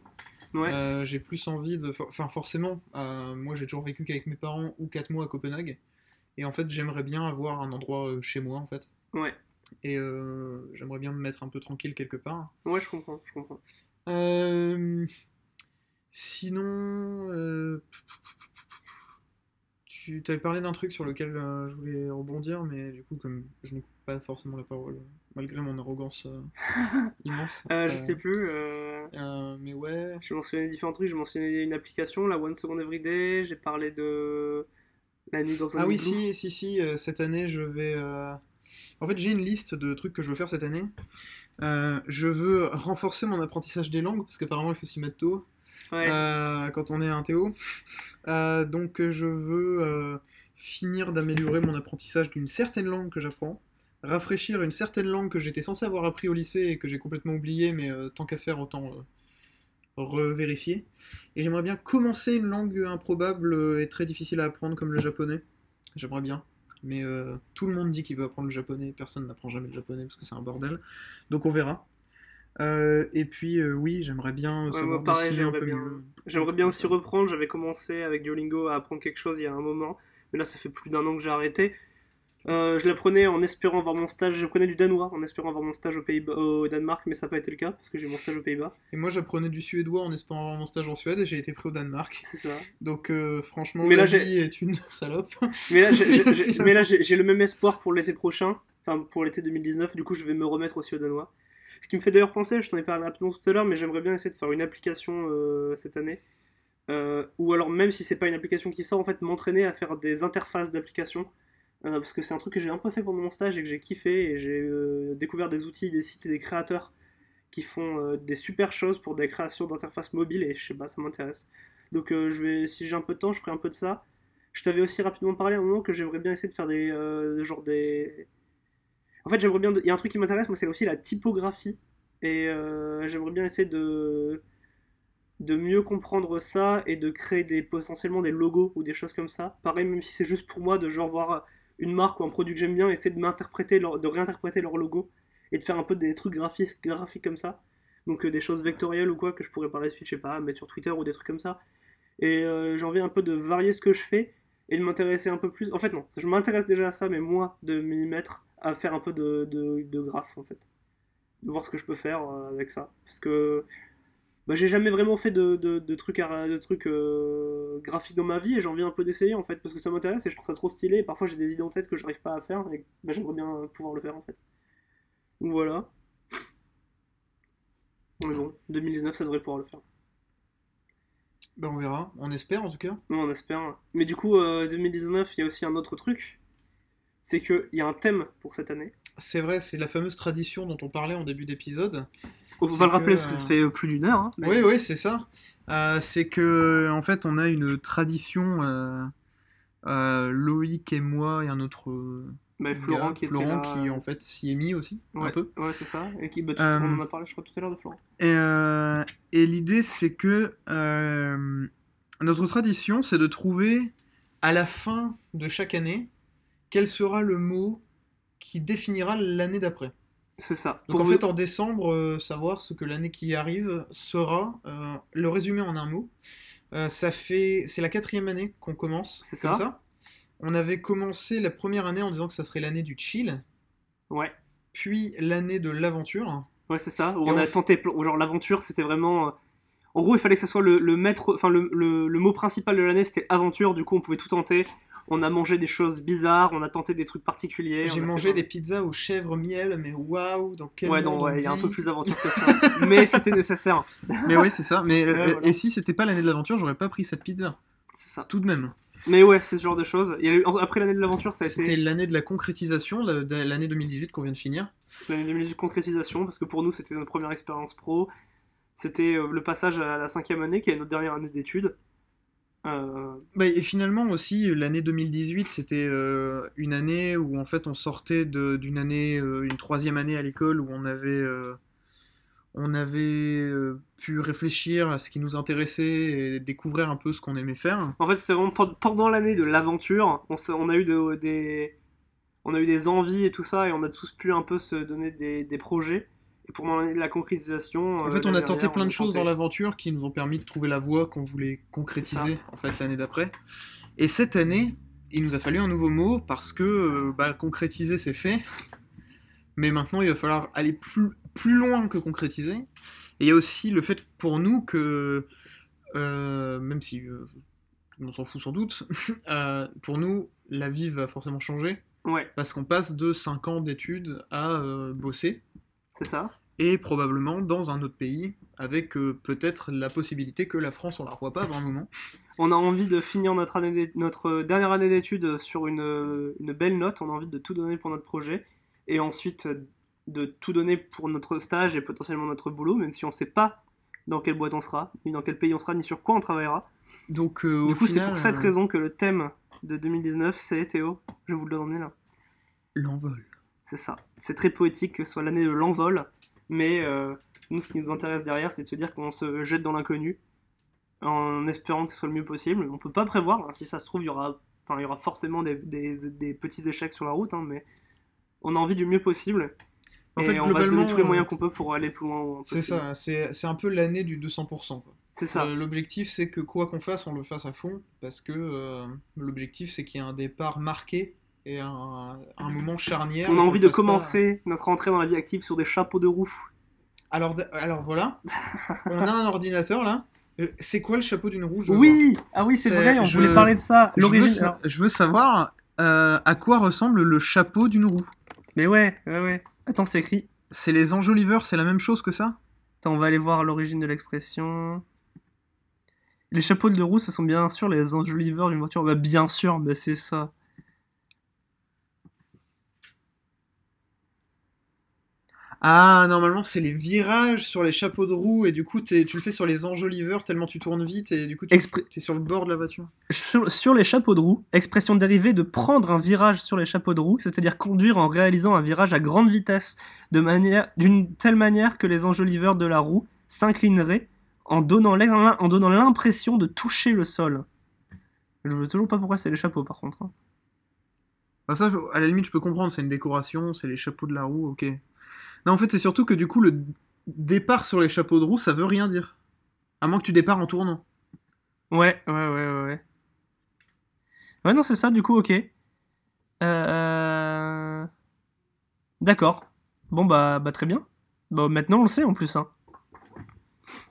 Ouais. Euh, j'ai plus envie de. Enfin, forcément, euh, moi j'ai toujours vécu qu'avec mes parents ou 4 mois à Copenhague. Et en fait, j'aimerais bien avoir un endroit euh, chez moi en fait. Ouais. Et j'aimerais bien me mettre un peu tranquille quelque part. Ouais, je comprends, je comprends. Euh, Sinon. Tu t'avais parlé d'un truc sur lequel euh, je voulais rebondir, mais du coup, comme je n'écoute pas forcément la parole, malgré mon arrogance euh, immense. Euh, je euh, sais plus. euh, mais ouais. J'ai mentionné différents trucs. J'ai mentionné une application, la One Second Everyday. J'ai parlé de la nuit dans un Ah oui, si, si, si, cette année, je vais... En fait, j'ai une liste de trucs que je veux faire cette année. Je veux renforcer mon apprentissage des langues, parce qu'apparemment, il faut s'y mettre tôt, Euh, quand on est un Théo. Euh, donc, je veux euh, finir d'améliorer mon apprentissage d'une certaine langue que j'apprends, rafraîchir une certaine langue que j'étais censé avoir appris au lycée et que j'ai complètement oublié, mais tant qu'à faire, autant revérifier. Et j'aimerais bien commencer une langue improbable et très difficile à apprendre comme le japonais. J'aimerais bien. Mais tout le monde dit qu'il veut apprendre le japonais, personne n'apprend jamais le japonais parce que c'est un bordel. Donc on verra. Euh, et puis euh, oui, j'aimerais bien Ouais, savoir moi, pareil, dessiner un j'aimerais peu bien-. J'aimerais bien aussi reprendre. J'avais commencé avec Duolingo à apprendre quelque chose il y a un moment. Mais là, ça fait plus d'un an que j'ai arrêté. Euh, je l'apprenais en espérant avoir mon stage. Je prenais du danois en espérant avoir mon stage au, Pays au Danemark, mais ça n'a pas été le cas parce que j'ai eu mon stage aux Pays-Bas. Et moi j'apprenais du suédois en espérant avoir mon stage en Suède et j'ai été pris au Danemark. C'est ça. Donc euh, franchement, Mais là, la vie est une salope. Mais là, j'ai le même espoir pour l'été prochain, enfin pour l'été 2019. Du coup, je vais me remettre aussi au danois. Ce qui me fait d'ailleurs penser, je t'en ai parlé rapidement tout à l'heure, mais j'aimerais bien essayer de faire une application euh, cette année. Euh, ou alors même si c'est pas une application qui sort, en fait, m'entraîner à faire des interfaces d'applications. Euh, parce que c'est un truc que j'ai un peu fait pendant mon stage et que j'ai kiffé et j'ai découvert des outils, des sites et des créateurs qui font des super choses pour des créations d'interfaces mobiles et je sais pas, ça m'intéresse. Donc je vais, si j'ai un peu de temps, je ferai un peu de ça. Je t'avais aussi rapidement parlé à un moment que j'aimerais bien essayer de faire des genre des. En fait, j'aimerais bien. Il y a un truc qui m'intéresse, moi, c'est aussi la typographie et euh, j'aimerais bien essayer de mieux comprendre ça et de créer potentiellement des logos ou des choses comme ça. Pareil, même si c'est juste pour moi de genre voir une marque ou un produit que j'aime bien, essayer de m'interpréter, de réinterpréter leur logo et de faire un peu des trucs graphiques, graphiques comme ça. Donc euh, des choses vectorielles ou quoi que je pourrais par la suite, je sais pas, mettre sur Twitter ou des trucs comme ça. Et euh, j'ai envie un peu de varier ce que je fais et de m'intéresser un peu plus. En fait, non, je m'intéresse déjà à ça, mais moi, de m'y mettre à faire un peu de, de, de graphe en fait. De voir ce que je peux faire euh, avec ça. Parce que bah, j'ai jamais vraiment fait de, de, de trucs, à- de trucs euh, graphiques dans ma vie et j'ai envie un peu d'essayer en fait parce que ça m'intéresse et je trouve ça trop stylé et parfois j'ai des idées en tête que j'arrive pas à faire et bah, j'aimerais bien pouvoir le faire en fait. Donc voilà. Mais bon, 2019 ça devrait pouvoir le faire. Ben, on verra, on espère en tout cas. Non, on espère. Mais du coup, euh, 2019, il y a aussi un autre truc. C'est qu'il y a un thème pour cette année. C'est vrai, c'est la fameuse tradition dont on parlait en début d'épisode. On C'est va le que, rappeler parce que ça euh, fait plus d'une heure. hein. Oui, oui, c'est ça. Euh, c'est que, en fait, on a une tradition. euh, euh, Loïc et moi et un autre euh, Mais Florent gars, qui était Florent là. qui en fait s'y est mis aussi un peu. ouais, c'est ça. Et qui, bah, tu- Euh, on en a parlé, je crois, tout à l'heure de Florent. Et, euh, et l'idée, c'est que euh, notre tradition, c'est de trouver à la fin de chaque année quel sera le mot qui définira l'année d'après. C'est ça. Donc Pour en vous- fait, en décembre, euh, savoir ce que l'année qui arrive sera, euh, le résumer en un mot. Euh, ça fait, c'est la quatrième année qu'on commence C'est ça. ça. On avait commencé la première année en disant que ça serait l'année du chill, Ouais, puis l'année de l'aventure. ouais c'est ça. Où on on a tenté. Genre, l'aventure, c'était vraiment. En gros, il fallait que ça soit le, le maître. Enfin, le, le- le mot principal de l'année, c'était aventure. Du coup, on pouvait tout tenter. On a mangé des choses bizarres. On a tenté des trucs particuliers. J'ai mangé fait- des pizzas aux chèvres miel, mais waouh, dans quel Ouais, non, il y a un peu plus d'aventure que ça. Mais c'était nécessaire. Mais oui, c'est ça. Mais Ouais, euh, voilà. et si c'était pas l'année de l'aventure, j'aurais pas pris cette pizza. C'est ça. Tout de même. Mais ouais, c'est ce genre de choses. Il y a eu- Après l'année de l'aventure, ça a C'était été l'année de la concrétisation, l'année 2018 qu'on vient de finir. l'année 2018 concrétisation, parce que pour nous, c'était notre première expérience pro. C'était euh, le passage à la cinquième année, qui est notre dernière année d'études. Euh, Bah, et finalement aussi, l'année 2018, c'était euh, une année où en fait on sortait d'une année, euh, une troisième année à l'école où on avait, on avait pu réfléchir à ce qui nous intéressait et découvrir un peu ce qu'on aimait faire. En fait, c'était vraiment pen- pendant l'année de l'aventure, on, a eu de- des, on a eu des envies et tout ça, et on a tous pu un peu se donner des, des projets. Pour de la concrétisation, En euh, fait, on a tenté dernière, plein de choses tenté. dans l'aventure qui nous ont permis de trouver la voie qu'on voulait concrétiser en fait l'année d'après. Et cette année, il nous a fallu un nouveau mot parce que euh, bah, concrétiser c'est fait, mais maintenant il va falloir aller plus, plus loin que concrétiser. Et il y a aussi le fait pour nous que, euh, même si euh, on s'en fout sans doute, euh, pour nous la vie va forcément changer Ouais, parce qu'on passe de 5 ans d'études à bosser c'est ça. Et probablement dans un autre pays, avec euh, peut-être la possibilité que la France, on la revoit pas avant un moment. On a envie de finir notre, année notre dernière année d'études sur une, une belle note, on a envie de tout donner pour notre projet, et ensuite euh, de tout donner pour notre stage et potentiellement notre boulot, même si on sait pas dans quelle boîte on sera, ni dans quel pays on sera, ni sur quoi on travaillera. Donc, euh, Du coup, c'est pour cette euh, raison que le thème de 2019, c'est Théo, je vous le donne là. L'envol. C'est ça. C'est très poétique que ce soit l'année de l'envol, mais euh, nous, ce qui nous intéresse derrière, c'est de se dire qu'on se jette dans l'inconnu en espérant que ce soit le mieux possible. On peut pas prévoir. hein. Si ça se trouve, il y aura, il y aura forcément des, des- des petits échecs sur la route, hein, mais on a envie du mieux possible. En et fait, on va se donner tous les euh, moyens qu'on peut pour aller plus loin. C'est ça, c'est un peu l'année du 200%. quoi. C'est ça. Euh, l'objectif, c'est que quoi qu'on fasse, on le fasse à fond, parce que euh, l'objectif, c'est qu'il y ait un départ marqué et un, un moment charnière. on a envie de pas- commencer notre entrée dans la vie active sur des chapeaux de roue. Alors, alors voilà, on a un ordinateur là. Euh, C'est quoi le chapeau d'une roue. Oui Ah oui, c'est vrai, on je- voulait parler de ça. Je veux, sa- je veux savoir euh, à quoi ressemble le chapeau d'une roue. Mais ouais, ouais, ouais. Attends, c'est écrit C'est les enjoliveurs, c'est la même chose que ça? Attends, on va aller voir l'origine de l'expression. Les chapeaux de roue, ce sont bien sûr les enjoliveurs d'une voiture. Bah, bien sûr, mais c'est ça. Ah, normalement, c'est les virages sur les chapeaux de roue, et du coup, tu le fais sur les enjoliveurs tellement tu tournes vite, et du coup, tu es sur le bord de la voiture. Sur, sur les chapeaux de roue, expression dérivée de prendre un virage sur les chapeaux de roue, c'est-à-dire conduire en réalisant un virage à grande vitesse, manière, d'une telle manière que les enjoliveurs de la roue s'inclineraient en donnant l'im- en donnant l'impression de toucher le sol. Je veux toujours pas pourquoi c'est les chapeaux par contre. hein. Enfin, ça, à la limite, je peux comprendre, c'est une décoration, c'est les chapeaux de la roue, ok. Non, en fait, c'est surtout que du coup, le départ sur les chapeaux de roue, ça veut rien dire. À moins que tu départs en tournant. Ouais, ouais, ouais, ouais, ouais. Ouais, non, c'est ça, du coup, ok. Euh... D'accord. Bon, bah, bah, très bien. Bah, maintenant, on le sait, en plus, hein.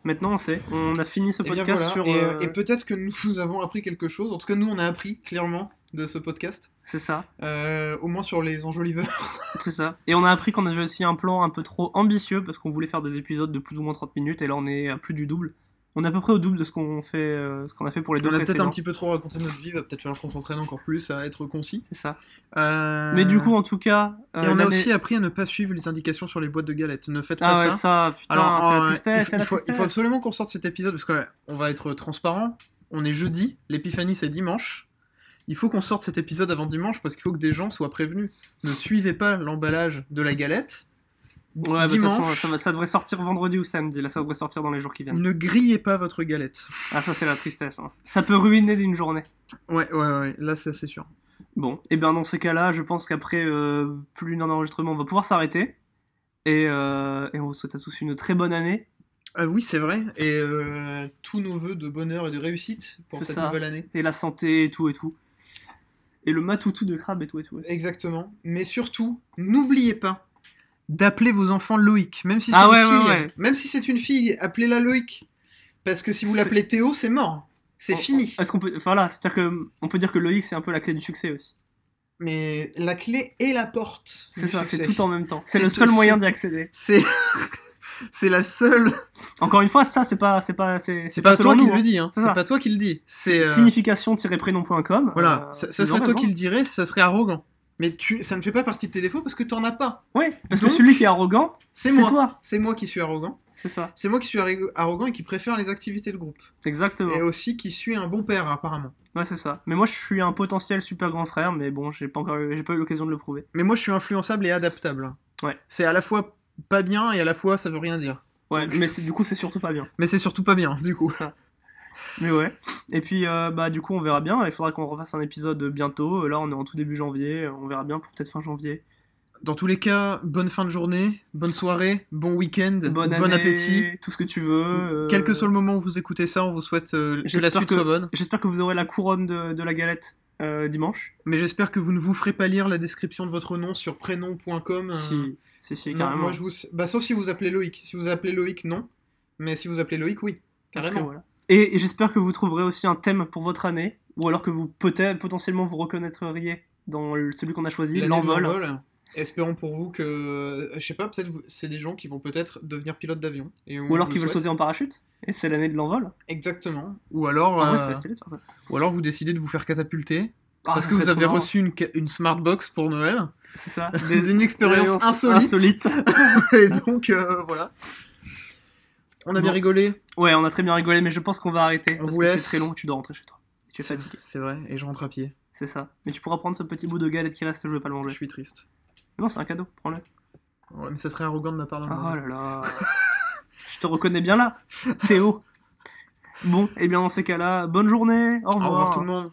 Maintenant, on sait. On a fini ce Eh bien, podcast voilà. sur... Et, euh, et peut-être que nous vous avons appris quelque chose. En tout cas, nous, on a appris clairement de ce podcast. C'est ça, Euh, au moins sur les enjoliveurs. c'est ça. Et on a appris qu'on avait aussi un plan un peu trop ambitieux, parce qu'on voulait faire des épisodes de plus ou moins 30 minutes, et là, on est à plus du double. On est à peu près au double de ce qu'on fait, euh, ce qu'on a fait pour les deux On a peut-être précédents. un petit peu trop raconté notre vie, va peut-être falloir qu'on s'entraîne encore plus à être concis. C'est ça. Euh, Mais du coup, en tout cas... Et on a aussi appris à ne pas suivre les indications sur les boîtes de galettes. Ne faites Ah pas ouais, ça. ça, putain, Alors, c'est la tristesse, il, faut, c'est la il faut- il faut tristesse. absolument qu'on sorte cet épisode parce qu'on va être transparent. On est jeudi, l'épiphanie c'est dimanche. Il faut qu'on sorte cet épisode avant dimanche parce qu'il faut que des gens soient prévenus. Ne suivez pas l'emballage de la galette. Ouais, bah, façon, dimanche, ça, devrait sortir vendredi ou samedi. Là, ça devrait sortir dans les jours qui viennent. ne grillez pas votre galette. Ah, ça, c'est la tristesse. hein. Ça peut ruiner d'une journée. Ouais, ouais, ouais, là c'est assez sûr. Bon, et bien dans ces cas-là, je pense qu'après euh, plus d'une heure d'enregistrement, on va pouvoir s'arrêter. Et, euh, et on vous souhaite à tous une très bonne année. Ah oui, c'est vrai. Et euh, tous nos voeux de bonheur et de réussite pour cette ça. nouvelle année. Et la santé et tout et tout. Et le matoutou de crabe et tout et tout. aussi. Exactement. Mais surtout, n'oubliez pas d'appeler vos enfants Loïc. Même si c'est Ah une ouais, fille. ouais. Même si c'est une fille, appelez-la Loïc. Parce que si vous l'appelez Théo, c'est mort. C'est On- fini. Est-ce qu'on peut. Enfin là, c'est-à-dire que on peut dire que Loïc, c'est un peu la clé du succès aussi. Mais la clé est la porte. C'est ça, c'est tout en même temps. C'est le seul moyen d'y accéder. C'est. c'est la seule. Encore une fois, ça, c'est pas. C'est pas, c'est, C'est pas toi qui le hein. dis, hein. C'est C'est pas toi qui le dis. C'est. euh, Signification-prénom.com. Voilà, euh, ça, ça serait toi qui le dirais, ça serait arrogant. Mais tu, ça ne fait pas partie de tes défauts parce que tu en as pas. Ouais, parce Donc, que celui qui est arrogant, C'est moi. toi. C'est moi qui suis arrogant. C'est ça. C'est moi qui suis arro- arrogant et qui préfère les activités de groupe. Exactement. Et aussi qui suis un bon père, apparemment. Ouais, c'est ça. Mais moi, je suis un potentiel super grand frère, mais bon, j'ai pas encore, eu- j'ai pas eu l'occasion de le prouver. Mais moi, je suis influençable et adaptable. Ouais. C'est à la fois pas bien et à la fois ça veut rien dire. Ouais, mais c'est, du coup, c'est surtout pas bien. Mais c'est surtout pas bien, du coup. Ça. Mais ouais. Et puis, euh, bah, du coup, on verra bien. Il faudra qu'on refasse un épisode bientôt. Là, on est en tout début janvier. On verra bien pour peut-être fin janvier. Dans tous les cas, bonne fin de journée, bonne soirée, bon week-end, Bonne bon année, appétit. Tout ce que tu veux. euh, Quel que soit le moment où vous écoutez ça, on vous souhaite euh, que la suite que- soit bonne. J'espère que vous aurez la couronne de, de la galette euh, dimanche. Mais j'espère que vous ne vous ferez pas lire la description de votre nom sur prénom.com. euh, Si, si, non, carrément. moi, je vous... bah, sauf si vous appelez Loïc. Si vous appelez Loïc, non. Mais si vous appelez Loïc, oui. Carrément. Voilà. Et, et j'espère que vous trouverez aussi un thème pour votre année, ou alors que vous peut-être potentiellement vous reconnaîtriez dans celui qu'on a choisi, l'envol. Espérons pour vous que, euh, je sais pas, peut-être c'est des gens qui vont peut-être devenir pilote d'avion. Ou alors qui veulent sauter en parachute. Et c'est l'année de l'envol. Exactement. Ou alors, vrai, euh, stylé ça. ou alors vous décidez de vous faire catapulter Ah, parce que vous avez marrant. reçu une, une smart box pour Noël. C'est ça. D'une expérience insolite. insolite. et donc euh, voilà. On a bien rigolé. Ouais, on a très bien rigolé, mais je pense qu'on va arrêter. On parce que c'est très long, tu dois rentrer chez toi. Tu es fatigué. c'est vrai. Et je rentre à pied. C'est ça. Mais tu pourras prendre ce petit bout de galette qui reste, je vais pas le Je manger. suis triste. Non, c'est un cadeau, prends-le. Ouais, mais ça serait arrogant de ma part de le Oh manger. là là. je te reconnais bien là, Théo. Bon, et bien dans ces cas-là, bonne journée, au Au revoir. revoir tout le monde.